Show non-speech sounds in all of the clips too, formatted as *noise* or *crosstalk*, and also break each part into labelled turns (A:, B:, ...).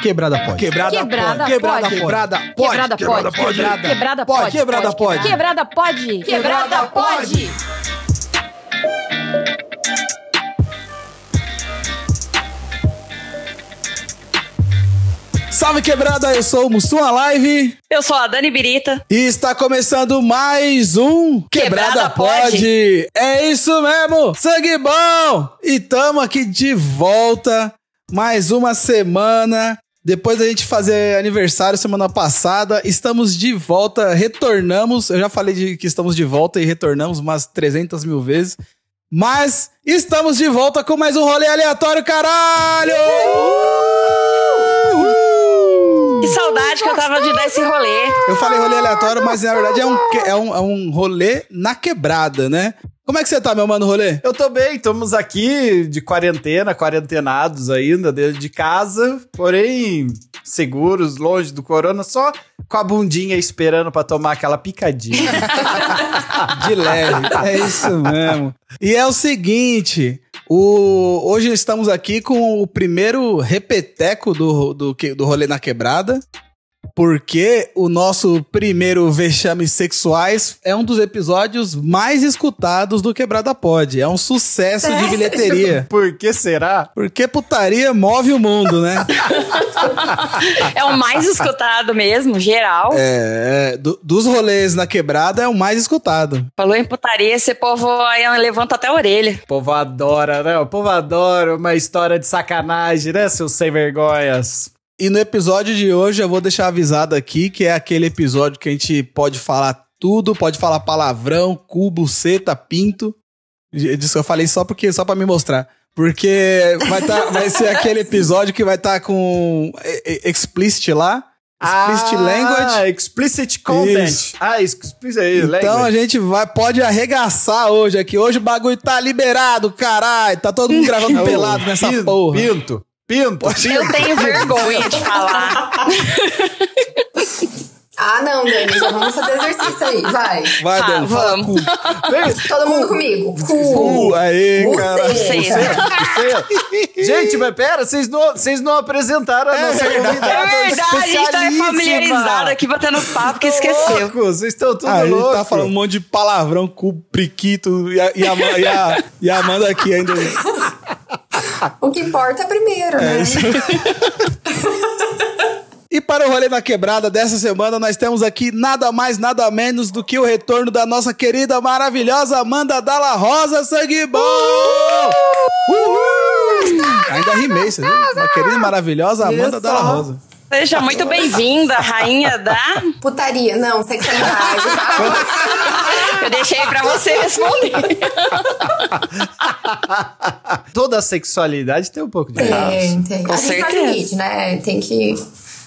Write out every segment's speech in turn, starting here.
A: Quebrada pode.
B: Quebrada,
C: Quebrada
B: pode.
C: Quebrada
B: pode.
A: Quebrada pode.
C: Quebrada pode.
A: Quebrada.
C: Quebrada
A: Pode,
C: pode.
A: quebrada pode.
C: Quebrada pode. Quebrada pode.
A: Salve quebrada, eu sou o Mussum Live
D: Eu sou a Dani Birita.
A: e está começando mais um Quebrada,
D: Quebrada
A: pode.
D: Pode.
A: É isso mesmo, sangue bom! E tamo aqui de volta, mais uma semana. Depois da gente fazer aniversário semana passada, estamos de volta, retornamos. Eu já falei de que estamos de volta e retornamos umas 300 mil vezes. Mas estamos de volta com mais um rolê aleatório, caralho! Uhul!
D: Que saudade que eu tava de dar esse rolê.
A: Eu falei rolê aleatório, mas na verdade é um, é um, é um rolê na quebrada, né? Como é que você tá, meu mano, rolê?
B: Eu tô bem, estamos aqui de quarentena, quarentenados ainda, dentro de casa, porém seguros, longe do corona, só com a bundinha esperando pra tomar aquela picadinha. *laughs* *laughs*
A: De leve. É isso mesmo. E é o seguinte. O... Hoje estamos aqui com o primeiro repeteco do, do, do rolê na quebrada. Porque o nosso primeiro Vexames Sexuais é um dos episódios mais escutados do Quebrada Pod. É um sucesso de
E: Sério?
A: bilheteria. *laughs*
B: Por que será?
A: Porque putaria move o mundo, né? *laughs*
D: É o mais escutado mesmo, geral.
A: É, é, do- dos rolês na quebrada é o mais escutado.
D: Falou em putaria, esse povo aí levanta até a orelha.
B: O povo adora, né? O povo adora uma história de sacanagem, né, seus sem vergonhas?
A: E no episódio de hoje eu vou deixar avisado aqui que é aquele episódio que a gente pode falar tudo, pode falar palavrão, cubo, seta, pinto. Disso eu falei só porque só para me mostrar. Porque vai, tá, vai ser *laughs* aquele episódio que vai estar com e- e- explicit lá. Explicit
B: ah,
A: language.
B: Explicit content.
A: Isso.
B: Ah, explicit aí,
A: Então a
B: language.
A: gente vai, pode arregaçar hoje aqui. Hoje o bagulho tá liberado, caralho. Tá todo mundo *laughs* gravando pelado nessa porra.
B: Pinto, pinto.
D: Eu tenho vergonha de falar. *laughs*
E: Ah, não, Dani, já vamos fazer exercício aí, vai.
A: Vai,
D: Tá,
A: Dani,
D: vamos.
A: cu.
E: Todo mundo comigo.
A: Cu, aí,
E: Cu.
A: cara.
E: Você.
D: Sei.
B: Gente, mas pera, vocês não, vocês não apresentaram a
A: É
B: nossa
A: verdade.
B: convidada
D: É verdade, a gente tá familiarizado aqui batendo papo que esqueceu.
B: louco, Vocês estão tudo
A: Ah, a gente
B: louco.
A: tá falando um monte de palavrão, cu, priquito, e a, e a, e a, e a Amanda aqui ainda.
E: O que importa é primeiro,
A: É
E: né? *laughs*
A: E para o rolê na quebrada dessa semana, nós temos aqui nada mais, nada menos do que o retorno da nossa querida, maravilhosa Amanda Dalla Rosa, sangue bom! Uhul! Ainda rimei, você viu? Uma querida, e maravilhosa Amanda
E: Isso.
A: Dalla Rosa.
D: Seja muito bem-vinda, rainha da.
E: Putaria, não, sexualidade.
D: Eu deixei pra você responder. *laughs*
B: Toda sexualidade tem um pouco de errado.
E: Tem, tem.
D: Com
E: a gente
D: certeza.
E: limite, né? Tem que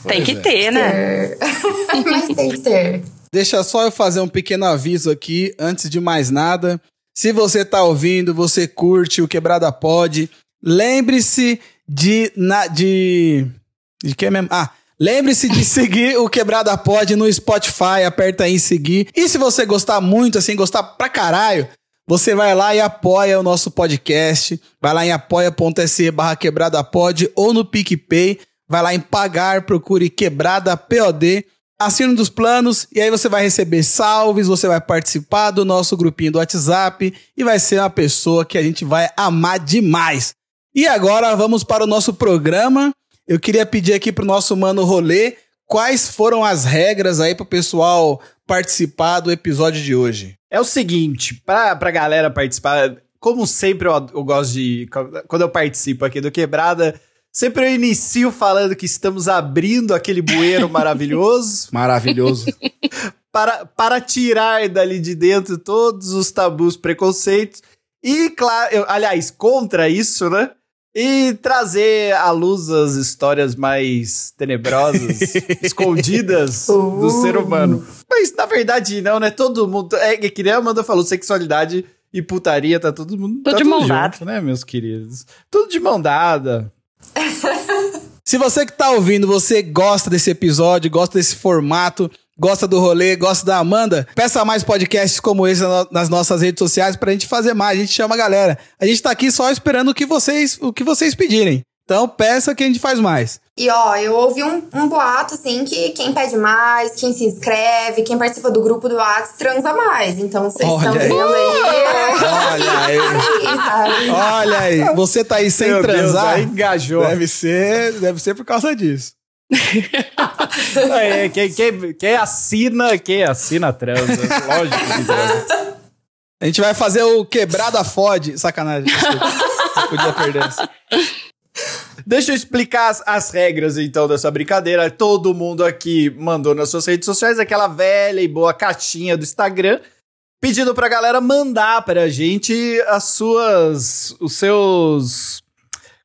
D: Tem que
A: é.
D: ter, né? *laughs*
E: Mas tem que ter.
A: Deixa só eu fazer um pequeno aviso aqui, antes de mais nada. Se você tá ouvindo, você curte o Quebrada Pod, lembre-se de, na, de. De que mesmo? Ah, lembre-se de seguir o Quebrada Pod no Spotify, aperta aí em seguir. E se você gostar muito, assim, gostar pra caralho, você vai lá e apoia o nosso podcast. Vai lá em apoia.se barra quebrada pod ou no PicPay. Vai lá em pagar, procure quebrada POD. Assina um dos planos e aí você vai receber salves, você vai participar do nosso grupinho do WhatsApp e vai ser uma pessoa que a gente vai amar demais. E agora vamos para o nosso programa. Eu queria pedir aqui pro nosso mano Rolê quais foram as regras aí pro pessoal participar do episódio de hoje.
B: É o seguinte, pra, pra galera participar, como sempre eu, eu gosto de. Quando eu participo aqui do Quebrada, sempre eu inicio falando que estamos abrindo aquele bueiro *laughs* maravilhoso
A: Maravilhoso. *laughs*
B: para, para tirar dali de dentro todos os tabus, preconceitos e, claro, eu- aliás, contra isso, né? E trazer à luz as histórias mais tenebrosas, *laughs* escondidas do
E: Uh.
B: ser humano. Mas, na verdade, não, né? Todo mundo. É que nem a Amanda falou, sexualidade e putaria, tá todo mundo.
D: Tudo
B: tá
D: de mão dada.
B: né, meus queridos? Tudo de mão dada. *laughs*
A: Se você que tá ouvindo, você gosta desse episódio, gosta desse formato, gosta do rolê, gosta da Amanda, peça mais podcasts como esse na- nas nossas redes sociais pra gente fazer mais. A gente chama a galera. A gente tá aqui só esperando o que vocês, o que vocês pedirem. Então peça que a gente faz mais.
E: E ó, eu ouvi um, um boato, assim, que quem pede mais, quem se inscreve, quem participa do grupo do WhatsApp transa mais. Então vocês
A: Olha
E: estão
A: aí.
E: vendo aí.
A: Olha aí. *laughs* Olha aí. Você tá aí sem
B: Meu Deus,
A: transar.
B: aí engajou.
A: deve ser, deve ser por causa disso.
B: É, quem, quem, quem assina, quem assina transa. Lógico que transa.
A: A gente vai fazer o quebrada fode. Sacanagem. desculpa. Podia perder essa.
B: Deixa eu explicar as, as regras, então, dessa brincadeira. Todo mundo aqui mandou nas suas redes sociais aquela velha e boa caixinha do Instagram, pedindo pra galera mandar pra gente as suas. os seus.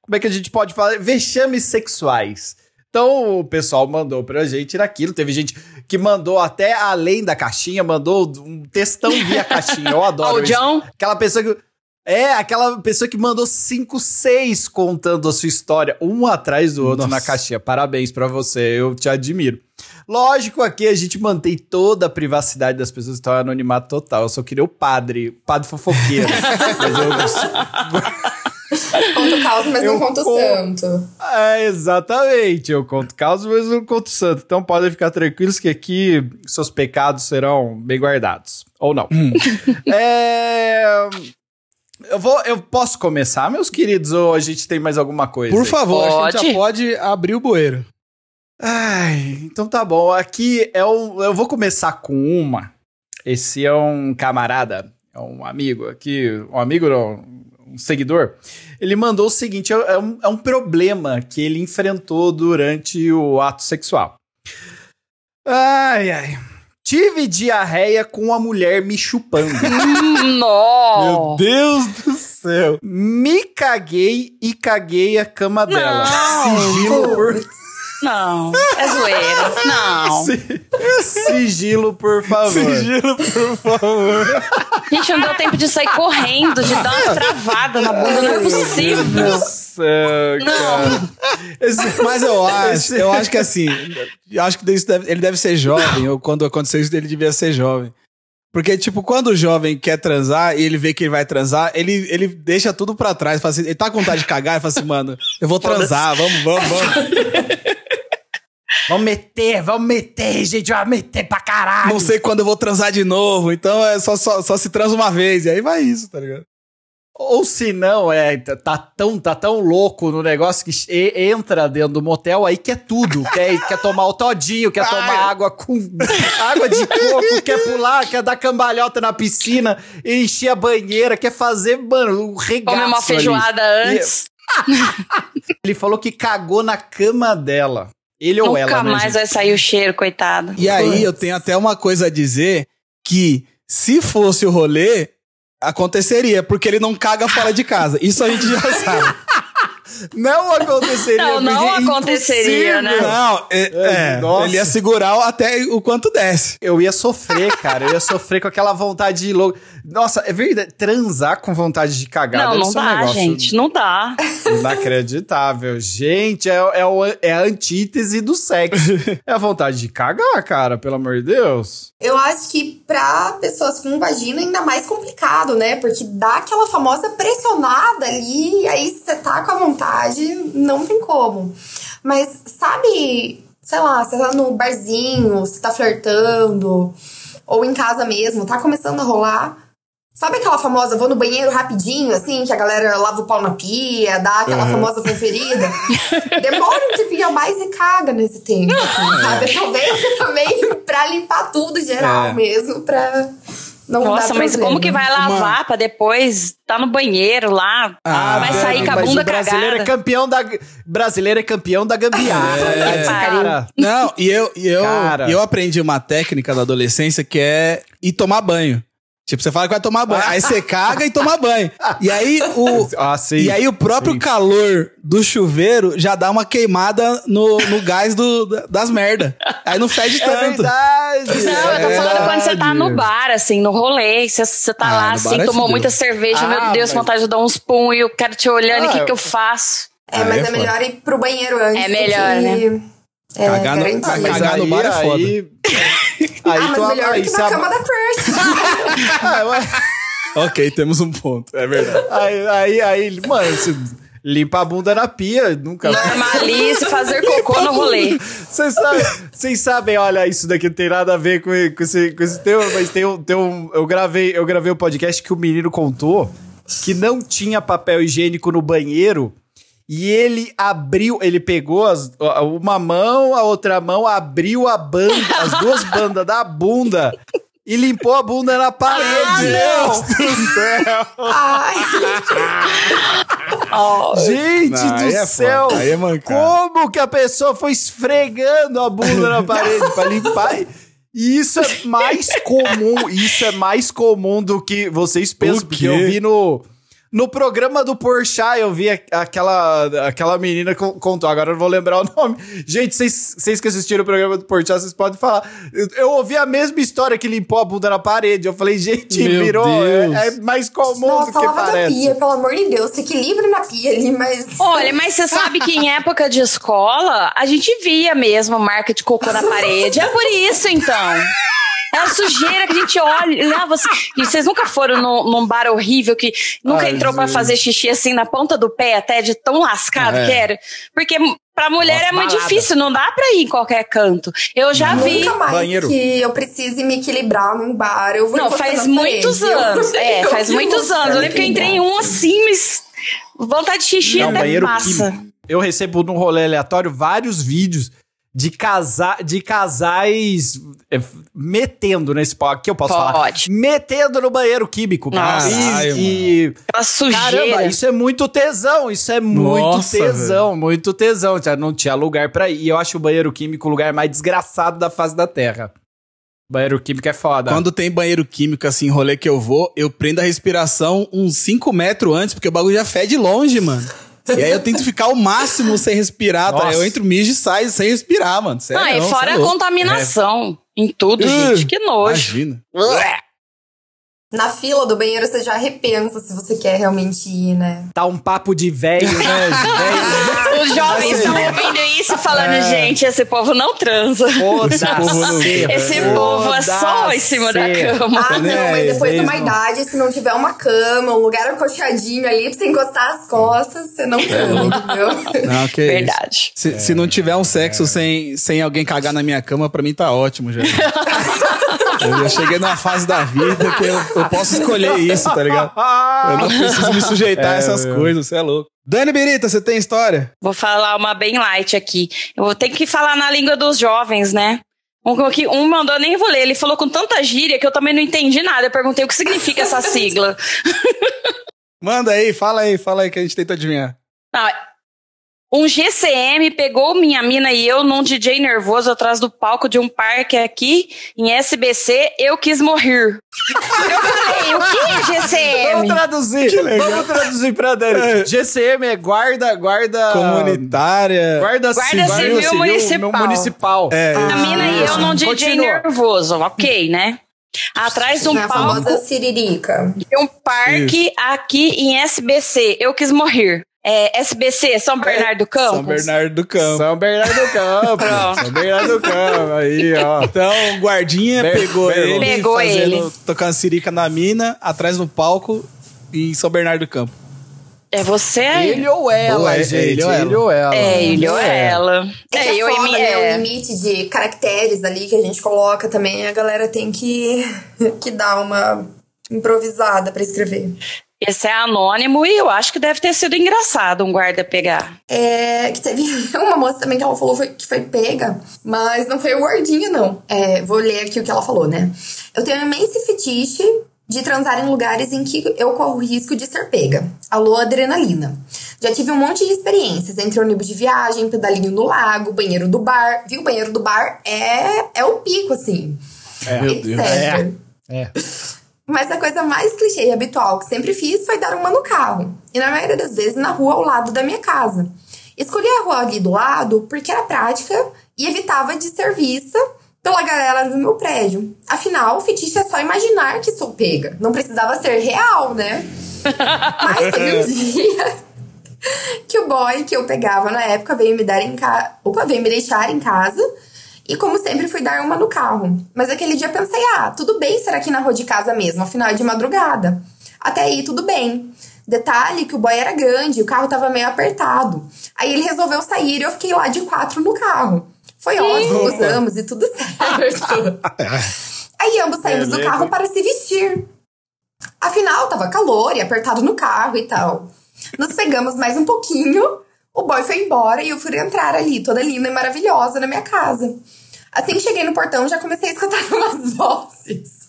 B: Como é que a gente pode falar? Vexames sexuais. Então, o pessoal mandou pra gente naquilo. Teve gente que mandou até além da caixinha, mandou um textão via *laughs* caixinha. Eu adoro isso. Aquela pessoa que. É, aquela pessoa que mandou 5, 6 contando a sua história, um atrás do outro
A: Nossa.
B: na caixinha. Parabéns pra você, eu te admiro. Lógico, aqui a gente mantém toda a privacidade das pessoas, então é anonimato total. Eu só queria o padre, o padre fofoqueiro. *laughs* Mas eu,
E: Conta o caos, mas
B: Eu
E: não conta o
B: con-
E: santo.
B: É, exatamente. Eu conto caos, mas não conto santo. Então podem ficar tranquilos que aqui seus pecados serão bem guardados. Ou não. *laughs* é... Eu, vou, eu posso começar, meus queridos, ou a gente tem mais alguma coisa?
A: Por favor, a gente já
D: Pode.
A: pode abrir o bueiro.
B: Ai, então tá bom. Aqui é um, eu vou começar com uma. Esse é um camarada, é um amigo aqui, um amigo não, um seguidor. Ele mandou o seguinte: é, é um, é um problema que ele enfrentou durante o ato sexual. Ai, ai. Tive diarreia com a mulher me chupando. *laughs*
D: Nó.
A: Deus do céu.
B: me caguei e caguei a cama dela.
D: Não.
B: Sigilo por
D: Não. É zoeira. Não.
B: Si- Sigilo, por favor.
A: Sigilo, por favor.
D: Gente, não deu tempo de sair correndo, de dar uma travada na bunda. Não é possível.
B: Céu, cara. Esse-
A: Mas eu acho, eu acho que assim, eu acho que isso deve- ele deve ser jovem, ou quando aconteceu isso, ele devia ser jovem. Porque, tipo, quando o jovem quer transar e ele vê que ele vai transar, ele, ele deixa tudo pra trás. Fala assim, ele tá com vontade de cagar e fala assim, mano, eu vou transar, vamos, vamos, vamos.
B: Vamos meter, vamos meter, gente, vamos meter pra caralho.
A: Não sei quando eu vou transar de novo, então é só, só, só se transa uma vez. E aí vai isso, tá ligado?
B: Ou se não, é, tá- tá tão, tá tão louco no negócio que e- entra dentro do motel, aí quer tudo. Quer, quer tomar o todinho, quer tomar água com água de coco, quer pular, quer dar cambalhota na piscina, encher a banheira, quer fazer, mano, um regaço
D: Come uma
B: ali.
D: feijoada
B: E-
D: antes. *laughs*
B: Ele falou que cagou na cama dela. Ele ou
D: Nunca
B: ela, né,
D: mais
B: gente?
D: vai sair o cheiro, coitado.
A: E aí eu tenho até uma coisa a dizer que se fosse o rolê, aconteceria, porque ele não caga fora de casa. Isso a gente já *laughs* sabe.
B: Não aconteceria.
D: Não, não
B: é
D: aconteceria, né?
A: Não, é, é,
B: Nossa.
A: ele ia segurar até o quanto desce.
B: Eu ia sofrer, cara. Eu ia sofrer com aquela vontade de louco. Nossa, é verdade. Transar com vontade de cagar
D: Não,
B: deve
D: não
B: ser um
D: dá,
B: negócio
D: gente. Não dá.
B: Inacreditável. Gente, é, é, o- é a antítese do sexo. *laughs* É a vontade de cagar, cara, pelo amor de Deus.
E: Eu acho que pra pessoas com vagina é ainda mais complicado, né? Porque dá aquela famosa pressionada ali, e aí você tá com a vontade, não tem como. Mas sabe, sei lá, você tá no barzinho, você tá flertando, ou em casa mesmo, tá começando a rolar. Sabe aquela famosa, vou no banheiro rapidinho, assim, que a galera lava o pau na pia, dá aquela famosa conferida? Demora um tempinho a mais e caga nesse tempo, assim, sabe? Talvez *laughs* também pra limpar tudo geral
B: É.
E: mesmo, pra não dar
D: Nossa, mas
E: problema.
D: como que vai lavar pra depois tá no banheiro lá?
A: Ah,
D: vai sair com a bunda
B: brasileiro
D: cagada.
B: é campeão da brasileiro é campeão da gambiarra.
A: É.
B: né, cara?
A: Não, e eu, e eu,
B: Cara.
A: e eu aprendi uma técnica da adolescência que é ir tomar banho. Tipo, você fala que vai tomar banho, aí você *laughs* caga e toma banho. E aí o, *laughs*
B: Ah, sim.
A: e aí o próprio
B: Sim.
A: calor do chuveiro já dá uma queimada no, no gás do, das merda. Aí não fede
B: É
A: tanto.
B: verdade.
D: Não, eu tô
B: é
D: falando quando você tá no bar, assim, no rolê, você, você tá
A: Ah,
D: lá, assim,
A: é
D: tomou muita cerveja,
B: Ah,
D: meu Deus,
B: mas-
D: vontade de dar uns eu quero te olhando, o
B: Ah,
D: que
B: eu-
D: que eu faço?
E: É,
A: Ah,
E: mas
A: é
E: é,
A: foda.
E: melhor ir pro banheiro antes.
D: É melhor,
E: porque É,
A: Cagar no-. Ah, Cagar no
B: aí-
A: bar é foda. *laughs*
B: Aí,
E: Ah, mas
B: tu-
E: melhor
B: aí
E: que
B: você
E: na
B: ab-
E: cama da crush. *laughs*
B: Ah.
A: Ok, temos um ponto. É verdade.
B: Aí, aí, aí, mano, se- limpa a bunda na pia, nunca.
D: Normalize fazer cocô no rolê.
B: Vocês sabem, vocês sabem, olha, isso daqui não tem nada a ver com, com, esse, com esse tema, mas tem um, tem um. Eu gravei, eu gravei um podcast que o menino contou que não tinha papel higiênico no banheiro. E ele abriu, ele pegou as- uma mão, a outra mão, abriu a banda, as duas *laughs* bandas da bunda e limpou a bunda na parede. Deus do céu!
E: Ai,
B: Gente
A: Não,
B: do
A: aí é
B: céu!
A: foda, é.
B: Como que a pessoa foi esfregando a bunda na parede pra limpar? E isso é mais comum, isso é mais comum do que vocês pensam, porque eu vi no no programa do Porchat, eu vi aquela aquela menina co- contou, agora eu não vou lembrar o nome. Gente, vocês vocês que assistiram o programa do Porchat, vocês podem falar. Eu, eu ouvi a mesma história que limpou a bunda na parede. Eu falei, gente,
A: Meu
B: virou, é, é mais comum
E: nossa,
B: do que
E: lava da
B: parece.
E: pia, pelo amor de Deus. Se equilibra na pia ali, mas.
D: Olha, mas você sabe que em época de escola, a gente via mesmo marca de cocô na *laughs* parede. É por isso, então. É a sujeira que a gente olha. Lá você, e vocês nunca foram num, num bar horrível que nunca
A: Ai,
D: entrou pra
A: gente.
D: fazer xixi assim na ponta do pé, até de tão lascado
A: É.
D: que era? Porque pra mulher
B: Nossa,
D: é muito
B: balada.
D: difícil, não dá pra ir em qualquer canto. Eu já vi.
E: Nunca mais
B: banheiro.
E: que eu precise me equilibrar num bar. Eu vou
D: Não, faz muitos
E: parede.
D: anos. É, faz muitos anos. Eu lembro que eu entrei em um assim, mas vontade de xixi
B: Não,
D: até
B: banheiro
D: passa.
B: químico. Eu recebo num rolê aleatório vários vídeos de, casa, de casais é, metendo nesse pau. Aqui eu posso falar.
D: Pode.
B: Metendo no banheiro químico.
D: Nossa.
B: E, e-
D: sujeira.
B: caramba, isso é muito tesão. Isso é muito
A: Nossa,
B: tesão, muito tesão. Já não tinha lugar pra ir. E eu acho o banheiro químico o lugar mais desgraçado da face da Terra. Banheiro químico é foda.
A: Quando tem banheiro químico, assim, rolê que eu vou, eu prendo a respiração uns 5 metros antes, porque o bagulho já fede longe, mano. E aí eu tento ficar o máximo sem respirar, tá? Eu entro mijo e saio sem respirar, mano. Sério,
D: Não, e
A: não,
D: fora
A: é
D: a
A: louco.
D: contaminação em tudo,
A: Uh,
D: gente. Que nojo.
A: Imagina.
E: Na fila do banheiro, você já repensa se você quer realmente ir, né?
B: Tá um papo de velho, né? *laughs* velho.
D: Os jovens estão ouvindo isso falando,
A: É.
D: gente, esse povo não transa.
B: Foda-se. *laughs*
D: Esse povo é só em cima da cama.
E: Ah,
A: Né,
E: não, mas depois de uma idade, se não tiver uma cama, um lugar acolchadinho ali pra você encostar as costas, você não cama, entendeu?
A: Não, que.
D: Verdade.
A: Se, se não tiver um sexo sem, sem alguém cagar na minha cama, pra mim tá ótimo já. *laughs* eu já cheguei numa fase da vida que eu, eu posso escolher isso, tá ligado? Eu não preciso me sujeitar a
B: É,
A: essas
B: meu.
A: coisas, você é louco. Dani Berita, você tem história?
D: Vou falar uma bem light aqui. Eu vou ter que falar na língua dos jovens, né? Um, aqui- um mandou, nem vou ler. Ele falou com tanta gíria que eu também não entendi nada. Eu perguntei o que significa essa *laughs* sigla.
A: Manda aí, fala aí, fala aí que a gente tenta adivinhar.
D: Não, um GCM pegou minha mina e eu num DJ nervoso atrás do palco de um parque aqui em SBC. Eu quis morrer. Eu falei, o que é
B: Vamos
D: GCM?
B: traduzir. Vamos traduzir pra Dani. GCM é guarda, guarda.
A: Comunitária.
B: Guarda,
D: Guarda Civil Municipal.
B: municipal.
A: É,
D: A mina e eu num DJ
B: Continua.
D: nervoso, ok, né? Atrás de um
E: É a
D: palco
E: famosa siririca.
D: de um parque aqui em SBC. Eu quis morrer. É, SBC, São Bernardo do Campos.
A: São Bernardo do Campo. *laughs*
B: São Bernardo do Campo. São Bernardo do Campo. Aí, ó.
A: Então, o guardinha
B: Ber-
A: pegou ele,
D: Pegou
A: fazendo,
D: ele.
A: tocando sirica na mina, atrás no palco, em São Bernardo do Campo.
D: É você aí.
B: Ele ou ela,
A: Ou é-
B: gente.
A: ele ou ela.
B: Ele ou ela.
D: É, ele ou ela.
E: É, que é,
D: eu e
E: foda,
D: minha.
E: né? O
D: É.
E: limite de caracteres ali que a gente coloca também, a galera tem que, *laughs* que dar uma improvisada pra escrever.
D: Esse é anônimo e eu acho que deve ter sido engraçado um guarda pegar.
E: É, que teve *laughs* uma moça também que ela falou foi- que foi pega, mas não foi o guardinha, não. É, vou ler aqui o que ela falou, né? Eu tenho um imenso fetiche de transar em lugares em que eu corro risco de ser pega. Alô, adrenalina. Já tive um monte de experiências, entre ônibus de viagem, pedalinho no lago, banheiro do bar. Viu? O banheiro do bar é, é o pico, assim.
A: Meu
E: etc.
A: Deus.
B: É. É. *laughs*
E: Mas a coisa mais clichê e habitual que sempre fiz foi dar uma no carro. E na maioria das vezes na rua ao lado da minha casa. Escolhi a rua ali do lado porque era prática e evitava de ser vista pela galera do meu prédio. Afinal, o fetiche é só imaginar que sou pega. Não precisava ser real, né? *laughs* Mas teve um dia que o boy que eu pegava na época veio me dar em casa. Opa, veio me deixar em casa. E como sempre, fui dar uma no carro. Mas aquele dia pensei, ah, tudo bem ser aqui na rua de casa mesmo, afinal é de madrugada. Até aí, tudo bem. Detalhe que o boy era grande, o carro tava meio apertado. Aí ele resolveu sair e eu fiquei lá de quatro no carro. Foi ótimo, usamos e tudo certo. *laughs* Aí ambos saímos do carro para se vestir. Afinal, tava calor e apertado no carro e tal. Nos pegamos mais um pouquinho, o boy foi embora e eu fui entrar ali, toda linda e maravilhosa, na minha casa. Assim que cheguei no portão, já comecei a escutar *laughs* umas vozes.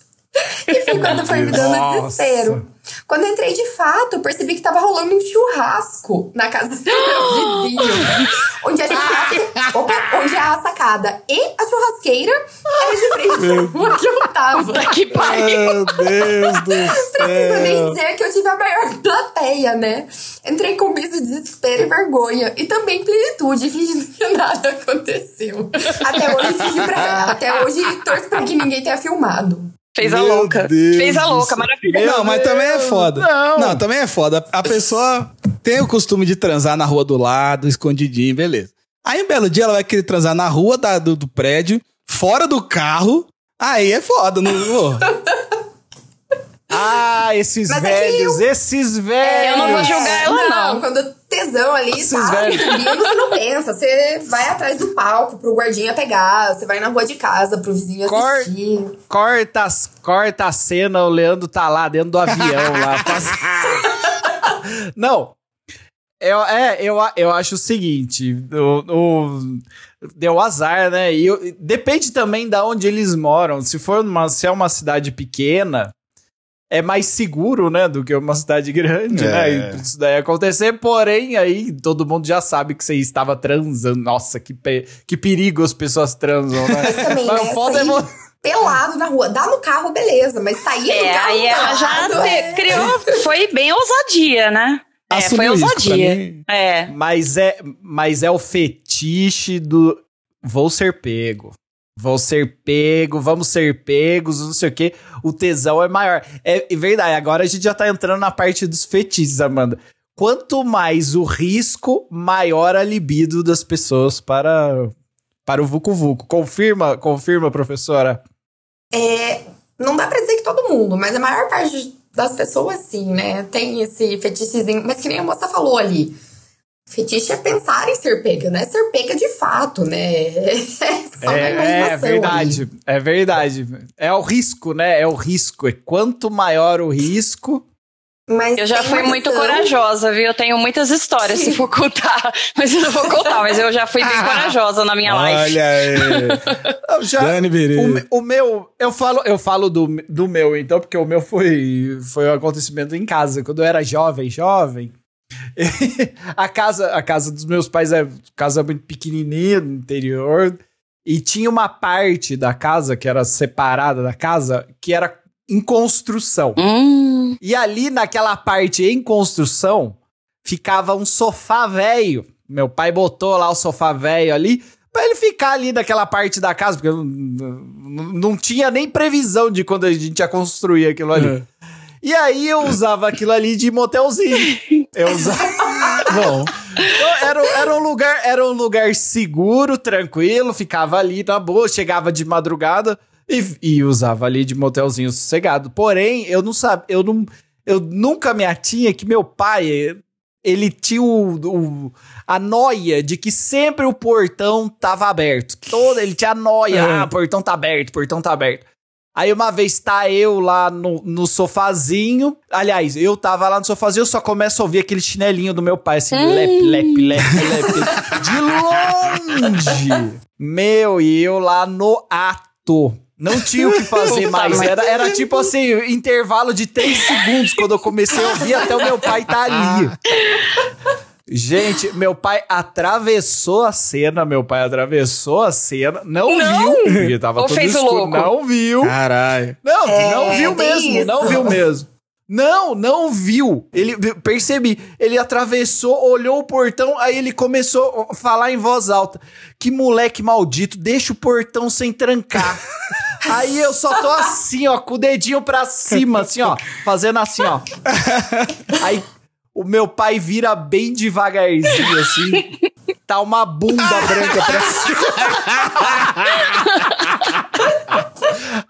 E: E foi quando foi me dando
B: Nossa.
E: desespero. Quando eu entrei de fato, eu percebi que tava rolando um churrasco na casa do meu *gasps* vizinho. onde a churrasca, opa, onde a sacada e a churrasqueira era de frente pra que eu tava.
D: Que pariu.
A: Meu Deus do
E: Precisa nem
A: céu.
E: dizer que eu tive a maior *laughs* plateia, né? Entrei com misto de desespero e vergonha. E também plenitude, fingindo que nada aconteceu. Até hoje, pra, até hoje torço pra que ninguém tenha filmado.
D: Fez a louca.
A: Deus
D: Fez a louca, maravilha.
A: Não, mas também é foda.
B: Não.
A: Não, também é foda. A pessoa tem o costume de transar na rua do lado, escondidinho, beleza. Aí um belo dia ela vai querer transar na rua da- do, do prédio, fora do carro. Aí é foda, não. *laughs*
B: Ah, esses
E: Mas é
B: velhos, esses velhos.
D: Eu não vou julgar ela, não.
E: Quando o tesão ali
B: Esses
E: tá
B: velhos.
E: subindo, você não pensa. Você vai atrás do palco pro guardinha pegar. Você vai na rua de casa pro vizinho
B: Cor-
E: assistir.
B: Corta, corta a cena, o Leandro tá lá dentro do avião lá. faz- *laughs* Não. Eu, é, eu, eu acho o seguinte, o, o- deu azar, né? E eu- depende também da onde eles moram. Se for uma, se é uma cidade pequena, é mais seguro, né, do que uma cidade grande,
A: É.
B: né? E Isso daí acontecer, porém, aí todo mundo já sabe que você estava transando. Nossa, que, pe- que perigo as pessoas transam, né?
E: Mas também,
B: Mas
E: né?
B: o foda é
E: pelado na rua. Dá no carro, beleza. Mas sair do
D: É,
E: carro
D: aí ela já
E: é-
D: criou. Foi bem ousadia, né? É, foi ousadia. É.
B: Mas é, mas é o fetiche do vou ser pego. Vou ser pego, vamos ser pegos, não sei o quê. O tesão é maior. É, é verdade, agora a gente já tá entrando na parte dos fetiches, Amanda. Quanto mais o risco, maior a libido das pessoas para, para o Vucu Vucu. Confirma, confirma, professora?
E: É, não dá pra dizer que todo mundo, mas a maior parte das pessoas, sim, né? Tem esse fetichezinho. Mas que nem a moça falou ali. Fetiche é pensar em ser pega, não é ser pega de fato, né? *laughs* É só
B: É, é verdade,
E: ali.
B: é verdade. É o risco, né? É o risco. E quanto maior o risco,
E: Mas
D: Eu já fui muito corajosa, viu? Eu tenho muitas histórias se for contar. *laughs* Mas eu não vou contar, mas eu já fui bem corajosa na minha live.
A: Olha aí. *laughs*
B: Eu já,
A: Dani
B: o, o meu, eu falo, eu falo do, do meu então, porque o meu foi foi um acontecimento em casa, quando eu era jovem, jovem. *laughs* a casa, a casa dos meus pais é casa muito pequenininha no interior e tinha uma parte da casa que era separada da casa que era em construção.
D: Hum,
B: E ali naquela parte em construção ficava um sofá velho. Meu pai botou lá o sofá velho ali pra ele ficar ali naquela parte da casa, porque não, não, não tinha nem previsão de quando a gente ia construir aquilo ali.
A: É.
B: E aí eu usava aquilo ali de motelzinho. Eu usava. *laughs*
A: Bom,
B: Então, era, era um lugar, era um lugar seguro, tranquilo, ficava ali na boa, chegava de madrugada e, e usava ali de motelzinho sossegado. Porém, eu não sabia, eu não, eu nunca me atinha que meu pai, ele tinha o, o- a noia de que sempre o portão tava aberto. Todo, ele tinha a noia,
A: É.
B: ah, portão tá aberto, portão tá aberto. Aí uma vez tá eu lá no, no sofazinho. Aliás, eu tava lá no sofazinho, eu só começo a ouvir aquele chinelinho do meu pai, assim, lep, lep, lep, lep. De longe! Meu, e eu lá no ato. Não tinha o que fazer mais. Era, era tipo assim, intervalo de três segundos quando eu comecei a ouvir até o meu pai tá ali. Gente, meu pai atravessou a cena, meu pai atravessou a cena, não,
D: Não!
B: viu, porque tava
D: Ou
B: tudo
D: fez o
B: escuro,
D: louco?
B: não viu.
A: caralho.
B: Não,
E: É,
B: não viu mesmo,
E: isso.
B: não viu mesmo. Não, não viu. Ele percebi, ele atravessou, olhou o portão, aí ele começou a falar em voz alta: "Que moleque maldito, deixa o portão sem trancar". *laughs* aí eu só tô assim, ó, com o dedinho pra cima, assim, ó, fazendo assim, ó. Aí *laughs* o meu pai vira bem devagarzinho assim. *laughs* Tá uma bunda branca pra cima.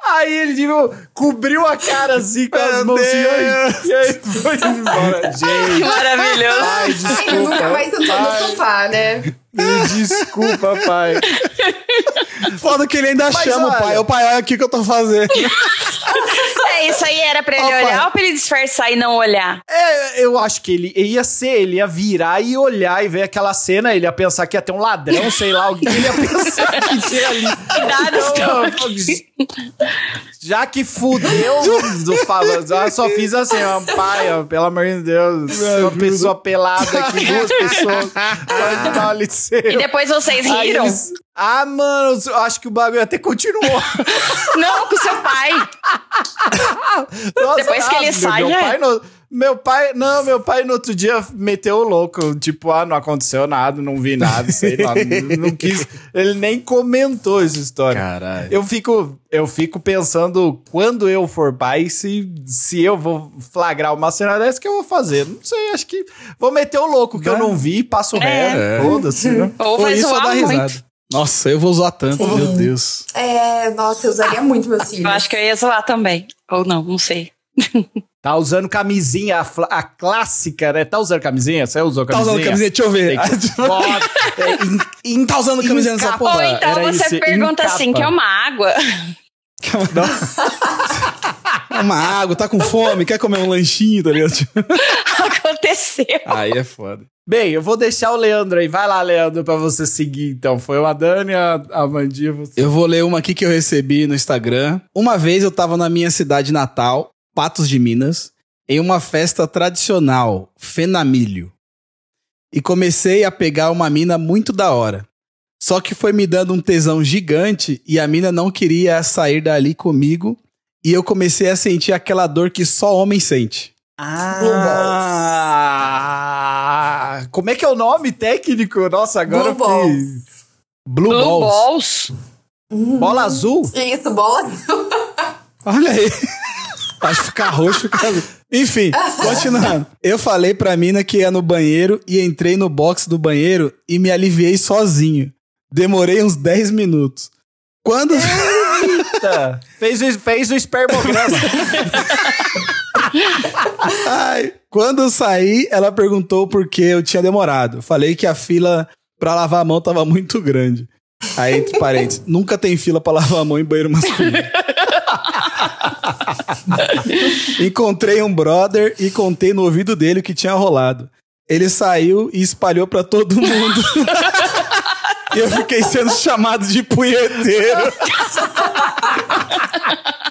B: Aí ele tipo, cobriu a cara assim com as
A: Meu
B: mãos assim,
A: Deus.
B: e aí foi embora. *laughs* Gente,
D: Maravilhoso.
B: ai, desculpa.
E: nunca mais sentou no
B: pai.
E: sofá, né?
B: Me Desculpa, pai.
A: Foda que ele ainda
B: Mas
A: chama
B: olha-
A: o pai. Ô pai, olha aqui o que eu tô fazendo.
D: Isso aí era pra ele
A: Opa.
D: olhar ou pra ele disfarçar e não olhar?
B: É, eu acho que ele ia ser, ele ia virar e olhar e ver aquela cena, ele ia pensar que ia ter um ladrão, sei lá, alguém ele ia *laughs* pensar que tinha ali. *laughs*
D: Cuidado,
B: Então,
D: Stuart. *laughs*
B: já que fudeu, *laughs* do favor, eu só fiz assim, ó, pai, ó, pelo amor de Deus, *laughs* uma pessoa pelada aqui, duas *laughs* pessoas, pode dar uma licença.
D: E depois vocês riram?
B: eles- Ah, mano, eu acho que o bagulho até continuou.
D: Não, com seu pai.
B: Nossa,
D: Depois que ele
B: meu-
D: sai,
B: meu
D: já é.
B: pai, no, meu pai, não, meu pai no outro dia meteu o louco, tipo, ah, não aconteceu nada, não vi nada, sei lá, *laughs* não, não quis, ele nem comentou essa história.
A: Caralho.
B: Eu fico, eu fico pensando quando eu for pai, se, se eu vou flagrar uma cena dessa que eu vou fazer. Não sei, acho que vou meter o louco que eu não vi, passo o
D: É.
B: resto, foda-se, né? *laughs*
D: Ou
A: Foi
D: vai
A: isso ou
D: zoar
A: dar
D: muito.
A: risada. Nossa, eu vou zoar tanto,
E: Sim.
A: meu Deus.
E: É, nossa, eu usaria muito meus filhos.
D: Eu acho que eu ia zoar também. Ou não, não sei. *laughs*
B: Tá usando camisinha, a, a clássica, né? Tá usando camisinha? Você usou
A: Tá
B: camisinha?
A: usando camisinha? Deixa eu ver.
B: Tem que- *laughs* Bota, é, *laughs*
A: Tá usando camisinha nessa porra?
D: Ou então
B: era
D: você
B: isso,
D: pergunta
B: encapa.
D: assim, que é uma água.
A: Uma água, tá com fome, quer comer um lanchinho, tá ligado? Tipo,
D: Aconteceu.
A: Aí é foda.
B: Bem, eu vou deixar o Leandro aí. Vai lá, Leandro, pra você seguir, então. Foi a Dani, a, a Mandinha, você.
A: Eu vou ler uma aqui que eu recebi no Instagram. Uma vez eu tava na minha cidade natal, Patos de Minas, em uma festa tradicional, Fenamilho. E comecei a pegar uma mina muito da hora. Só que foi me dando um tesão gigante e a mina não queria sair dali comigo. E eu comecei a sentir aquela dor que só homem sente.
B: Ah, como é que é o nome técnico? Nossa, agora
E: Blue
B: eu fiquei...
E: balls.
A: Blue,
D: Blue
A: balls.
D: balls.
B: Bola azul?
E: Isso, bola azul.
A: Olha aí. *laughs* Que ficar roxo. fica- Enfim, continuando. Eu falei pra mina que ia no banheiro e entrei no box do banheiro e me aliviei sozinho. Demorei uns 10 minutos. Quando.
B: Eita, fez, o- fez o espermograma.
A: Ai, quando eu saí, ela perguntou por que eu tinha demorado. Falei que a fila pra lavar a mão tava muito grande. Aí, entre parênteses, nunca tem fila pra lavar a mão em banheiro masculino. *laughs* Encontrei um brother e contei no ouvido dele o que tinha rolado. Ele saiu e espalhou pra todo mundo. *laughs* e eu fiquei sendo chamado de punheteiro. *laughs*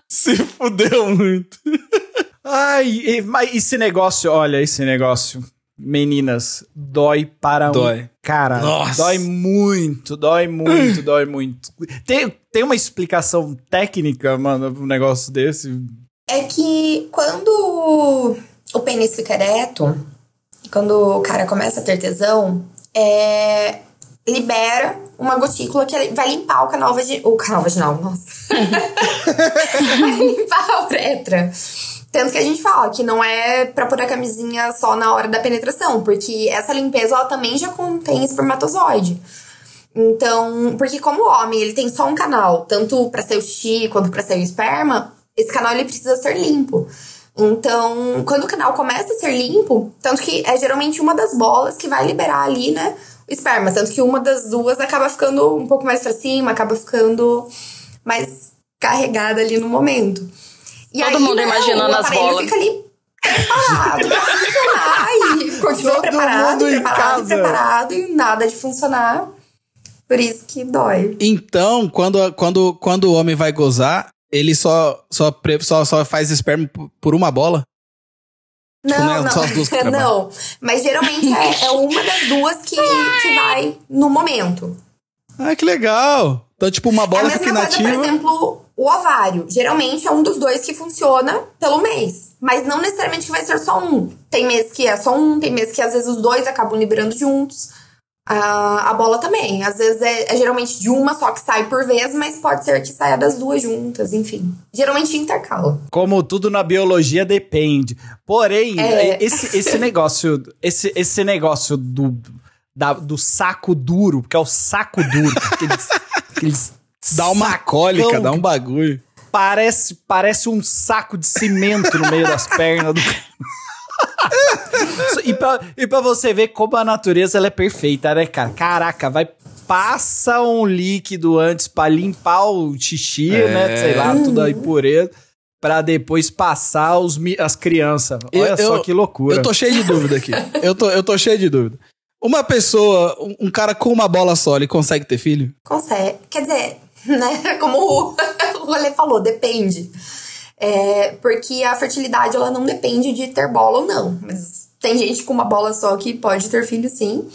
A: Se fudeu muito.
B: Ai, e- mas esse negócio, olha, esse negócio, meninas, dói para
A: Dói.
B: um cara.
A: Nossa.
B: Dói muito, dói muito, dói muito. Tem, tem uma explicação técnica, mano, pra um negócio desse?
E: É que quando o pênis fica ereto, quando o cara começa a ter tesão, é, libera uma gotícula que vai limpar o canal vaginal. O canal vaginal, nossa. *laughs* vai limpar a uretra. Tanto que a gente fala que não é pra pôr a camisinha só na hora da penetração, porque essa limpeza ela também já contém espermatozoide. Então, porque como o homem ele tem só um canal, tanto pra ser o xixi quanto pra ser o esperma, esse canal ele precisa ser limpo. Então, quando o canal começa a ser limpo, tanto que é geralmente uma das bolas que vai liberar ali, né, o esperma, tanto que uma das duas acaba ficando um pouco mais pra cima, acaba ficando mais carregada ali no momento. E
D: Todo mundo
E: né,
D: imaginando as bolas.
E: fica ali preparado pra funcionar e continua
B: Todo
E: preparado,
B: mundo em
E: preparado,
B: casa.
E: preparado e nada de funcionar. Por isso que dói.
A: Então, quando, quando, quando o homem vai gozar, ele só, só, só, só faz esperma por- uma bola? Tipo,
E: Não,
A: né,
E: não.
A: só as duas *laughs*
E: não. Mas geralmente é, é uma das duas que, que vai no momento.
A: Ah, que legal! Então, tipo, uma
E: é
A: bola
E: mesma
A: fica
E: coisa, por
A: inativa.
E: exemplo, o ovário. Geralmente é um dos dois que funciona pelo mês. Mas não necessariamente que vai ser só um. Tem mês que é só um, tem mês que às vezes os dois acabam liberando juntos. Ah, a bola também. Às vezes é, é geralmente de uma só que sai por vez, mas pode ser que saia das duas juntas, enfim. Geralmente intercala.
B: Como tudo na biologia depende. Porém,
E: É.
B: esse, esse *laughs* negócio, esse, esse negócio do, da- do saco duro, porque é o saco duro, aqueles, aqueles
A: Dá uma
B: sacão
A: cólica, dá um
B: que-
A: bagulho.
B: Parece, parece um saco de cimento no meio das pernas do e, pra, e pra você ver como a natureza ela é perfeita, né, cara? Caraca, vai passa um líquido antes pra limpar o xixi,
A: É.
B: né? Sei lá, tudo a impureza. Pra depois passar os, as crianças. Olha
A: Eu-
B: só
A: eu-
B: que loucura.
A: Eu tô cheio de dúvida aqui. Eu tô, eu tô cheio de dúvida. Uma pessoa, um, um cara com uma bola só, ele consegue ter filho?
E: Consegue. Quer dizer, *laughs* né? Como o, *laughs* o Rolê falou, depende. É, porque a fertilidade ela não depende de ter bola ou não. Mas tem gente com uma bola só que pode ter filho, sim.